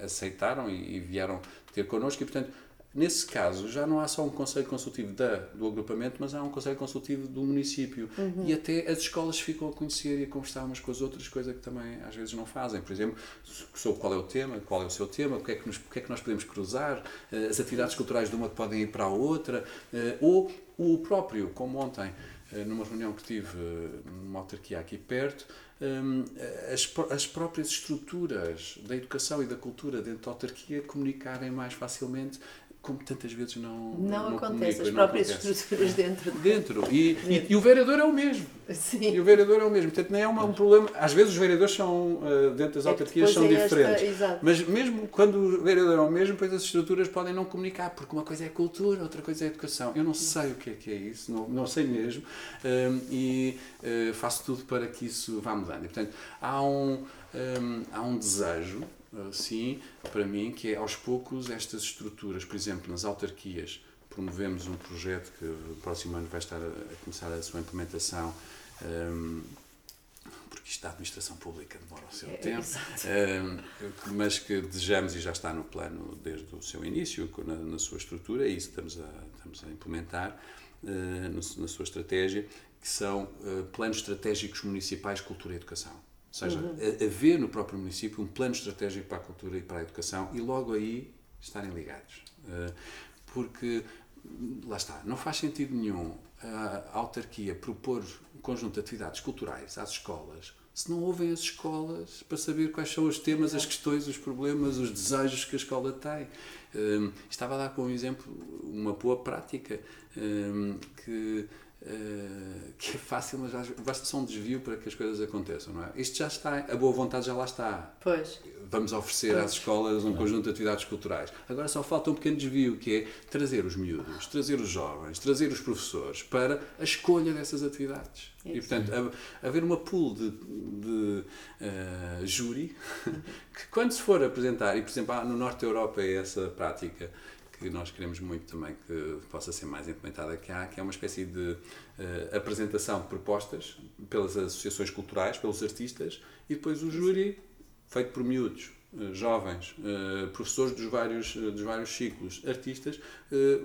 C: aceitaram e, e vieram ter connosco e, portanto, Nesse caso, já não há só um conselho consultivo da, do agrupamento, mas há um conselho consultivo do município. E até as escolas ficam a conhecer e a conversar umas com as outras, coisa que também às vezes não fazem. Por exemplo, sobre qual é o tema, qual é o seu tema, o que é que, nos, o que, é que nós podemos cruzar, eh, as atividades culturais de uma que podem ir para a outra, eh, ou o próprio, como ontem, eh, numa reunião que tive numa autarquia aqui perto, hum, as, as próprias estruturas da educação e da cultura dentro da autarquia comunicarem mais facilmente, como tantas vezes não
B: Não, acontece,
C: comunicam
B: as
C: e não
B: próprias
C: acontece.
B: estruturas dentro.
C: Dentro. E, e, e o vereador é o mesmo. E
B: Sim.
C: o vereador é o mesmo. Portanto, nem é uma- um problema. Às vezes os vereadores são, eh, dentro das
B: É
C: autarquias, são
B: é esta-
C: diferentes.
B: exato.
C: Mas mesmo quando o vereador é o mesmo, depois as estruturas podem não comunicar, porque uma coisa é cultura, outra coisa é educação. Eu não sei o que é que é isso, não, não sei mesmo. hum, e eh, faço tudo para que isso vá mudando. E, portanto, há um, hum, há um desejo, sim, para mim, que é aos poucos estas estruturas, por exemplo, nas autarquias, promovemos um projeto que no próximo ano vai estar a, começar a sua implementação. hum, porque isto da administração pública demora o seu
B: É,
C: tempo,
B: exato.
C: Hum, mas que desejamos e já está no plano desde o seu início, na, na sua estrutura, e isso estamos a, estamos a implementar eh, no- na sua estratégia, que são eh, planos estratégicos municipais cultura e educação. Ou seja, a- haver no próprio município um plano estratégico para a cultura e para a educação e logo aí estarem ligados. Eh, porque, lá está, não faz sentido nenhum a autarquia propor um conjunto de atividades culturais às escolas se não ouvem as escolas para saber quais são os temas, as questões, os problemas, os desejos que a escola tem. Hum, estava a dar como exemplo uma boa prática hum, que, eh, que é fácil, mas basta só um desvio para que as coisas aconteçam, não é? Isto já está, a boa vontade já lá está.
B: Pois.
C: Vamos oferecer às escolas um conjunto de atividades culturais. Agora só falta um pequeno desvio, que é trazer os miúdos, trazer os jovens, trazer os professores para a escolha dessas atividades. E, portanto, ha- haver uma pool de, de eh, júri que, quando se for apresentar, e por exemplo, no Norte da Europa é essa prática que nós queremos muito também que possa ser mais implementada cá, que é uma espécie de eh, apresentação de propostas pelas associações culturais, pelos artistas, e depois o júri, feito por miúdos, eh, jovens, eh, professores dos vários, dos vários ciclos, artistas,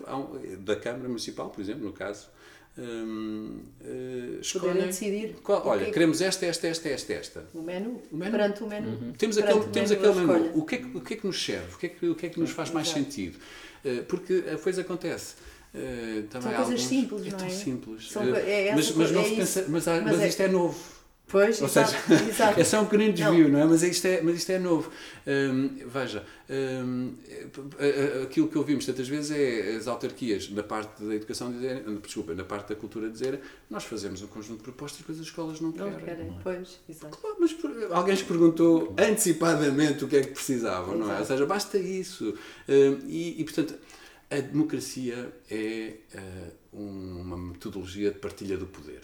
C: há da Câmara Municipal, por exemplo, no caso, hum, escolhem
B: decidir
C: qual- olha,
B: que é que-
C: queremos esta, esta, esta, esta, esta.
B: O menu.
C: O menu.
B: Perante o menu.
C: Temos
B: Perante
C: aquele,
B: o
C: temos
B: menu,
C: aquele menu. O que, é que, o que é que nos serve? O que é que, o que, é que nos faz mais
B: Exato.
C: sentido? Eh, Porque a coisa acontece. eh, também
B: São coisas
C: alguns-
B: simples,
C: é
B: não é?
C: simples.
B: São
C: Eh,
B: é
C: mas, mas, não
B: é
C: se pensa, mas, há-
B: Mas
C: mas
B: é-
C: isto é novo.
B: Pois,
C: Ou
B: exato,
C: seja,
B: exato.
C: é só um pequenino desvio, não, é? Mas isto é, mas isto é novo. Hum, veja, hum, aquilo que ouvimos tantas vezes é as autarquias, na parte da educação, dizer, desculpa, na parte da cultura, dizer nós fazemos um conjunto de propostas e depois as escolas não querem.
B: Não querem, pois, exato.
C: Mas alguém lhes perguntou antecipadamente o que é que precisavam, não é? Ou seja, basta isso. Hum, e, e portanto, a democracia é uh, uma metodologia de partilha do poder.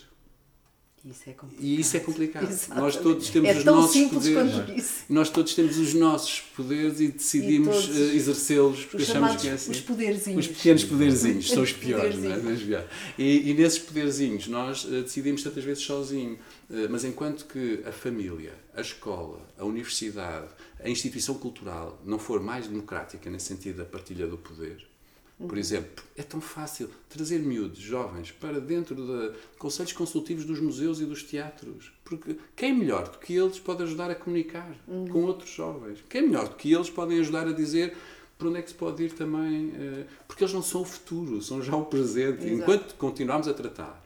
B: Isso é complicado.
C: E isso é complicado.
B: Exatamente.
C: Nós todos temos
B: é
C: os nossos poderes.
B: isso.
C: Nós todos temos os nossos poderes e decidimos
B: E
C: uh, exercê-los porque
B: Os
C: achamos que é assim.
B: os poderzinhos.
C: Os pequenos poderzinhos são os piores, não é? E, e nesses poderzinhos nós uh, decidimos tantas vezes sozinho, uh, mas enquanto que a família, a escola, a universidade, a instituição cultural não for mais democrática nesse sentido da partilha do poder, por exemplo, é tão fácil trazer miúdos, jovens, para dentro de conselhos consultivos dos museus e dos teatros. Porque quem melhor do que eles pode ajudar a comunicar com outros jovens? Quem melhor do que eles podem ajudar a dizer para onde é que se pode ir também? eh, Porque eles não são o futuro, são já o presente.
B: Exato.
C: Enquanto continuarmos a tratá-los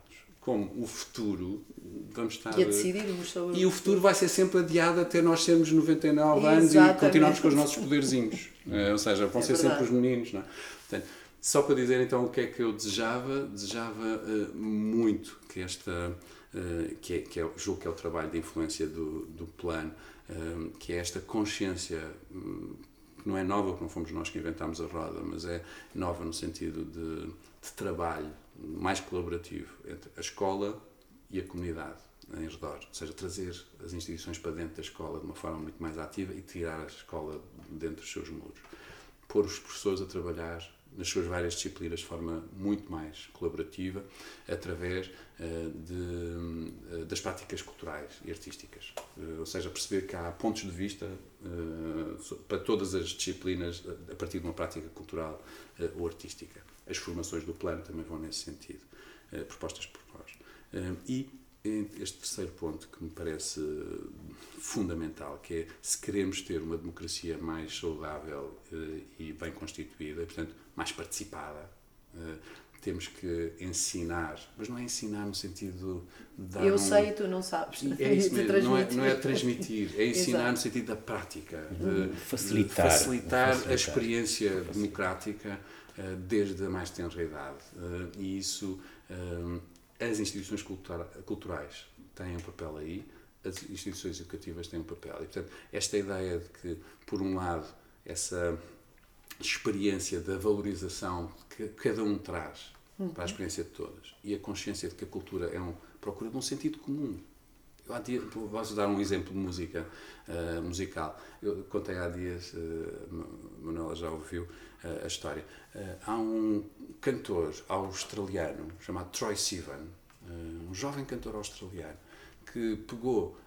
C: como o futuro, vamos estar.
B: E a
C: eh,
B: decidirmos sobre
C: e o futuro vai ser sempre adiado até nós sermos 99 anos e
B: Exatamente.
C: continuarmos com os nossos poderzinhos. Eh, ou seja, vão
B: É
C: ser sempre
B: verdade.
C: os meninos. Não é? Portanto, só para dizer então o que é que eu desejava, desejava eh, muito que esta, eh, que, é, que é, julgo que é o trabalho de influência do, do plano, eh, que é esta consciência hum, que não é nova, porque não fomos nós que inventámos a roda, mas é nova no sentido de, de trabalho mais colaborativo entre a escola e a comunidade em redor, ou seja, trazer as instituições para dentro da escola de uma forma muito mais ativa e tirar a escola de dentro dos seus muros. Pôr os professores a trabalhar nas suas várias disciplinas de forma muito mais colaborativa, através eh, de, eh, das práticas culturais e artísticas. Eh, ou seja, perceber que há pontos de vista para todas as disciplinas a partir de uma prática cultural ou artística. As formações do plano também vão nesse sentido, propostas por nós. E este terceiro ponto que me parece fundamental, que é se queremos ter uma democracia mais saudável e bem constituída, e, portanto, mais participada, eh, temos que ensinar, mas não é ensinar no sentido de dar
B: Eu
C: um-
B: sei e tu não sabes.
C: é isso mesmo, não é,
B: transmitir.
C: não é transmitir, é ensinar no sentido da prática, de,
D: Facilitar.
C: de facilitar
D: Facilitar.
C: a experiência democrática eh, desde a mais tenra idade. Eh, E isso, as instituições cultura- culturais têm um papel aí, as instituições educativas têm um papel. E, portanto, esta ideia de que, por um lado, essa experiência da valorização que cada um traz para a experiência de todas e a consciência de que a cultura é um procura de um sentido comum. Eu há dia, posso dar um exemplo de música eh, musical. Eu contei há dias, uh, Manuela já ouviu eh, a história. Eh, há um cantor australiano chamado Troy Sivan, um jovem cantor australiano, que pegou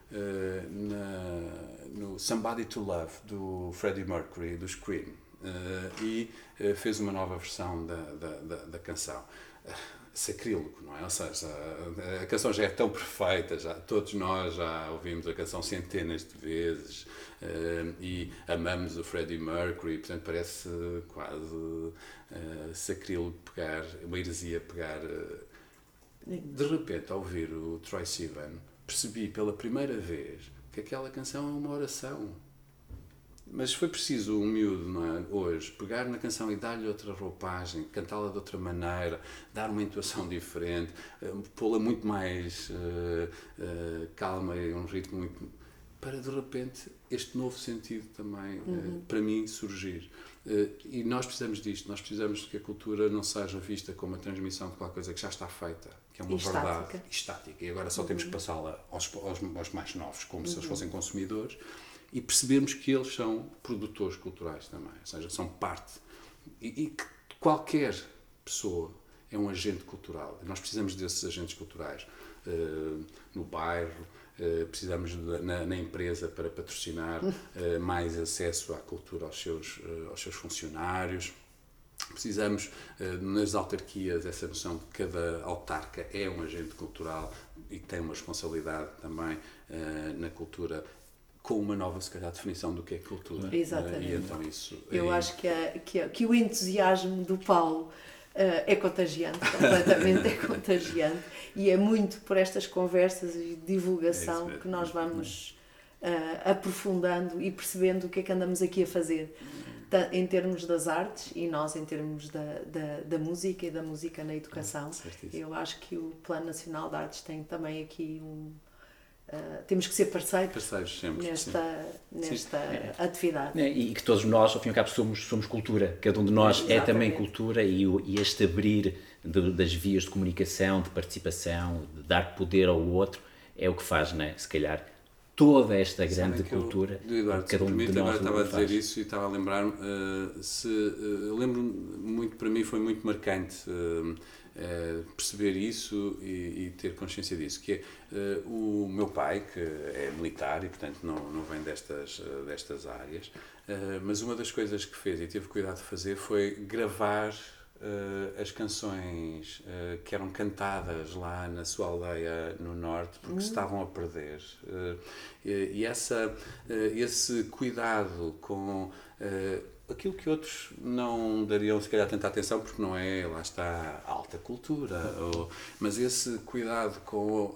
C: na, no Somebody to Love do Freddie Mercury, Queen, eh, e eh, fez uma nova versão da, da, da, da canção. Eh, Sacrílego, não é? Ou seja, a, a canção já é tão perfeita, já, todos nós já ouvimos a canção centenas de vezes eh, e amamos o Freddie Mercury, portanto parece quase eh, sacrílego pegar, uma heresia pegar. eh, de repente, ao ouvir o Troy Sivan, percebi pela primeira vez que aquela canção é uma oração. Mas foi preciso um miúdo não é, hoje pegar na canção e dar-lhe outra roupagem, cantá-la de outra maneira, dar uma intuação diferente, eh, pô-la muito mais eh, eh, calma e um ritmo muito. para de repente este novo sentido também, eh, para mim, surgir. E nós precisamos disto, nós precisamos que a cultura não seja vista como a transmissão de qualquer coisa que já está feita, que é uma
B: estática.
C: verdade estática. E agora só temos que passá-la aos, aos, aos mais novos, como se eles fossem consumidores, e percebermos que eles são produtores culturais também, ou seja, são parte. E, que qualquer pessoa é um agente cultural. Nós precisamos desses agentes culturais eh, no bairro, eh, precisamos de- na, na empresa para patrocinar eh, mais acesso à cultura aos seus, eh, aos seus funcionários. Precisamos, nas autarquias, essa noção de que cada autarca é um agente cultural e tem uma responsabilidade também na cultura, com uma nova, se calhar, definição do que é cultura.
B: Exatamente.
C: Eh, E então isso.
B: Eu acho que, é, que, é- que o entusiasmo do Paulo é contagiante, completamente é contagiante. E é muito por estas conversas e divulgação é que nós vamos uh, aprofundando e percebendo o que é que andamos aqui a fazer em termos das artes e nós em termos da, da, da música e da música na educação. Eu acho que o Plano Nacional de Artes tem também aqui um. Uh, temos que ser parceiros,
C: parceiros sempre,
B: nesta, nesta atividade.
D: É, e que todos nós, ao fim e ao cabo, somos, somos cultura. Cada um de nós é também cultura e, e este abrir de, das vias de comunicação, de participação, de dar poder ao outro, é o que faz, né? se calhar, toda esta grande cultura.
C: Eu, Eduardo, cada um de nós agora estava a dizer isso e estava a lembrar-me. Uh, se, uh, eu lembro muito, para mim foi muito marcante uh, perceber isso e, e, ter consciência disso. Que é o meu pai, que é militar e portanto não, não vem destas, destas áreas, mas uma das coisas que fez e teve cuidado de fazer foi gravar uh, as canções uh, que eram cantadas lá na sua aldeia no norte porque uhum. estavam a perder uh, e, e, essa esse cuidado com aquilo que outros não dariam se calhar tanta atenção porque não é lá está alta cultura ou, mas esse cuidado com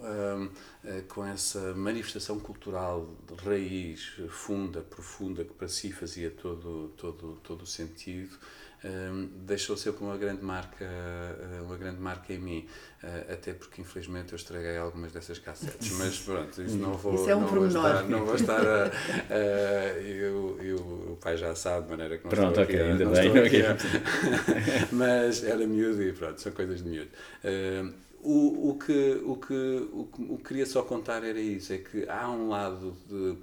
C: com essa manifestação cultural de raiz funda profunda que para si fazia todo todo todo o sentido um, deixou sempre uma grande marca ah, uma grande marca em mim uh, até porque infelizmente eu estraguei algumas dessas cassetes. Mas pronto isso não vou
B: isso é um
C: não vou estar não vou estar a, a eu, eu, o pai já sabe de maneira que não
D: pronto
C: estou
D: ok
C: aqui,
D: ainda bem okay.
C: mas era miúdo e pronto são coisas de miúdo. Uh, o, o, que, o, que, o que o que queria só contar era isso, é que há um lado de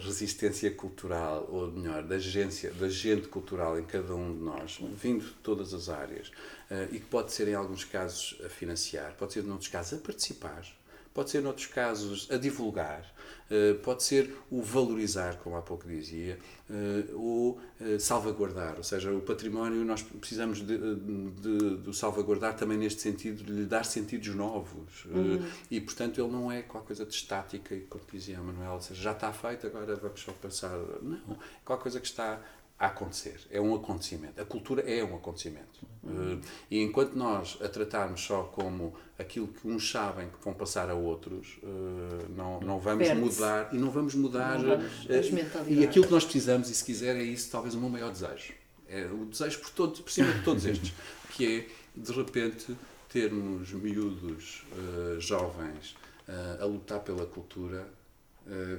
C: resistência cultural, ou melhor, da agência, da gente cultural em cada um de nós, vindo de todas as áreas, uh, e que pode ser em alguns casos a financiar, pode ser em outros casos a participar, pode ser, noutros casos, a divulgar, eh, pode ser o valorizar, como há pouco dizia, eh, ou eh, salvaguardar. Ou seja, o património nós precisamos de, de, de salvaguardar também neste sentido, de lhe dar sentidos novos. Uhum. E, portanto, ele não é qualquer coisa de estática, como dizia a Manuel, ou seja, já está feito, agora vamos só passar. Não, é qualquer coisa que está a acontecer. É um acontecimento. A cultura é um acontecimento. Uhum. E enquanto nós a tratarmos só como aquilo que uns sabem que vão passar a outros, eh, não, não vamos mudar e não vamos mudar. Não vamos
B: eh,
C: e aquilo que nós precisamos, e se quiser, é isso talvez o meu maior desejo. É o desejo por, todo, por cima de todos estes, que é de repente termos miúdos, jovens, a lutar pela cultura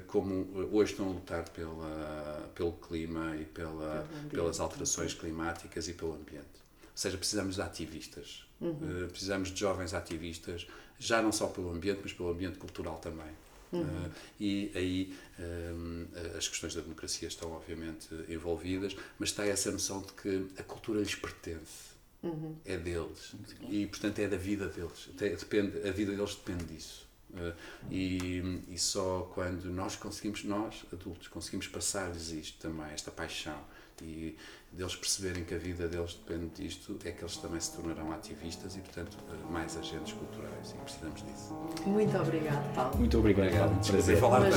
C: como hoje estão a lutar pela, pelo clima e pela, pelas alterações climáticas e pelo ambiente. Ou seja, precisamos de ativistas, uhum. precisamos de jovens ativistas, já não só pelo ambiente, mas pelo ambiente cultural também. Uhum. Uh, e aí um, as questões da democracia estão obviamente envolvidas, mas está essa noção de que a cultura lhes pertence, uhum. é deles e portanto é da vida deles. Depende, a vida deles depende disso. Uh, e, e só quando nós conseguimos, nós adultos, conseguimos passar-lhes isto também, esta paixão, e deles perceberem que a vida deles depende disto, é que eles também se tornarão ativistas e, portanto, uh, mais agentes culturais. E precisamos disso.
B: Muito obrigado, Paulo.
D: Muito obrigado,
C: obrigado.
D: Prazer.
C: falar
B: uma, uma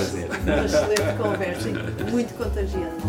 B: excelente conversa, muito contagiante.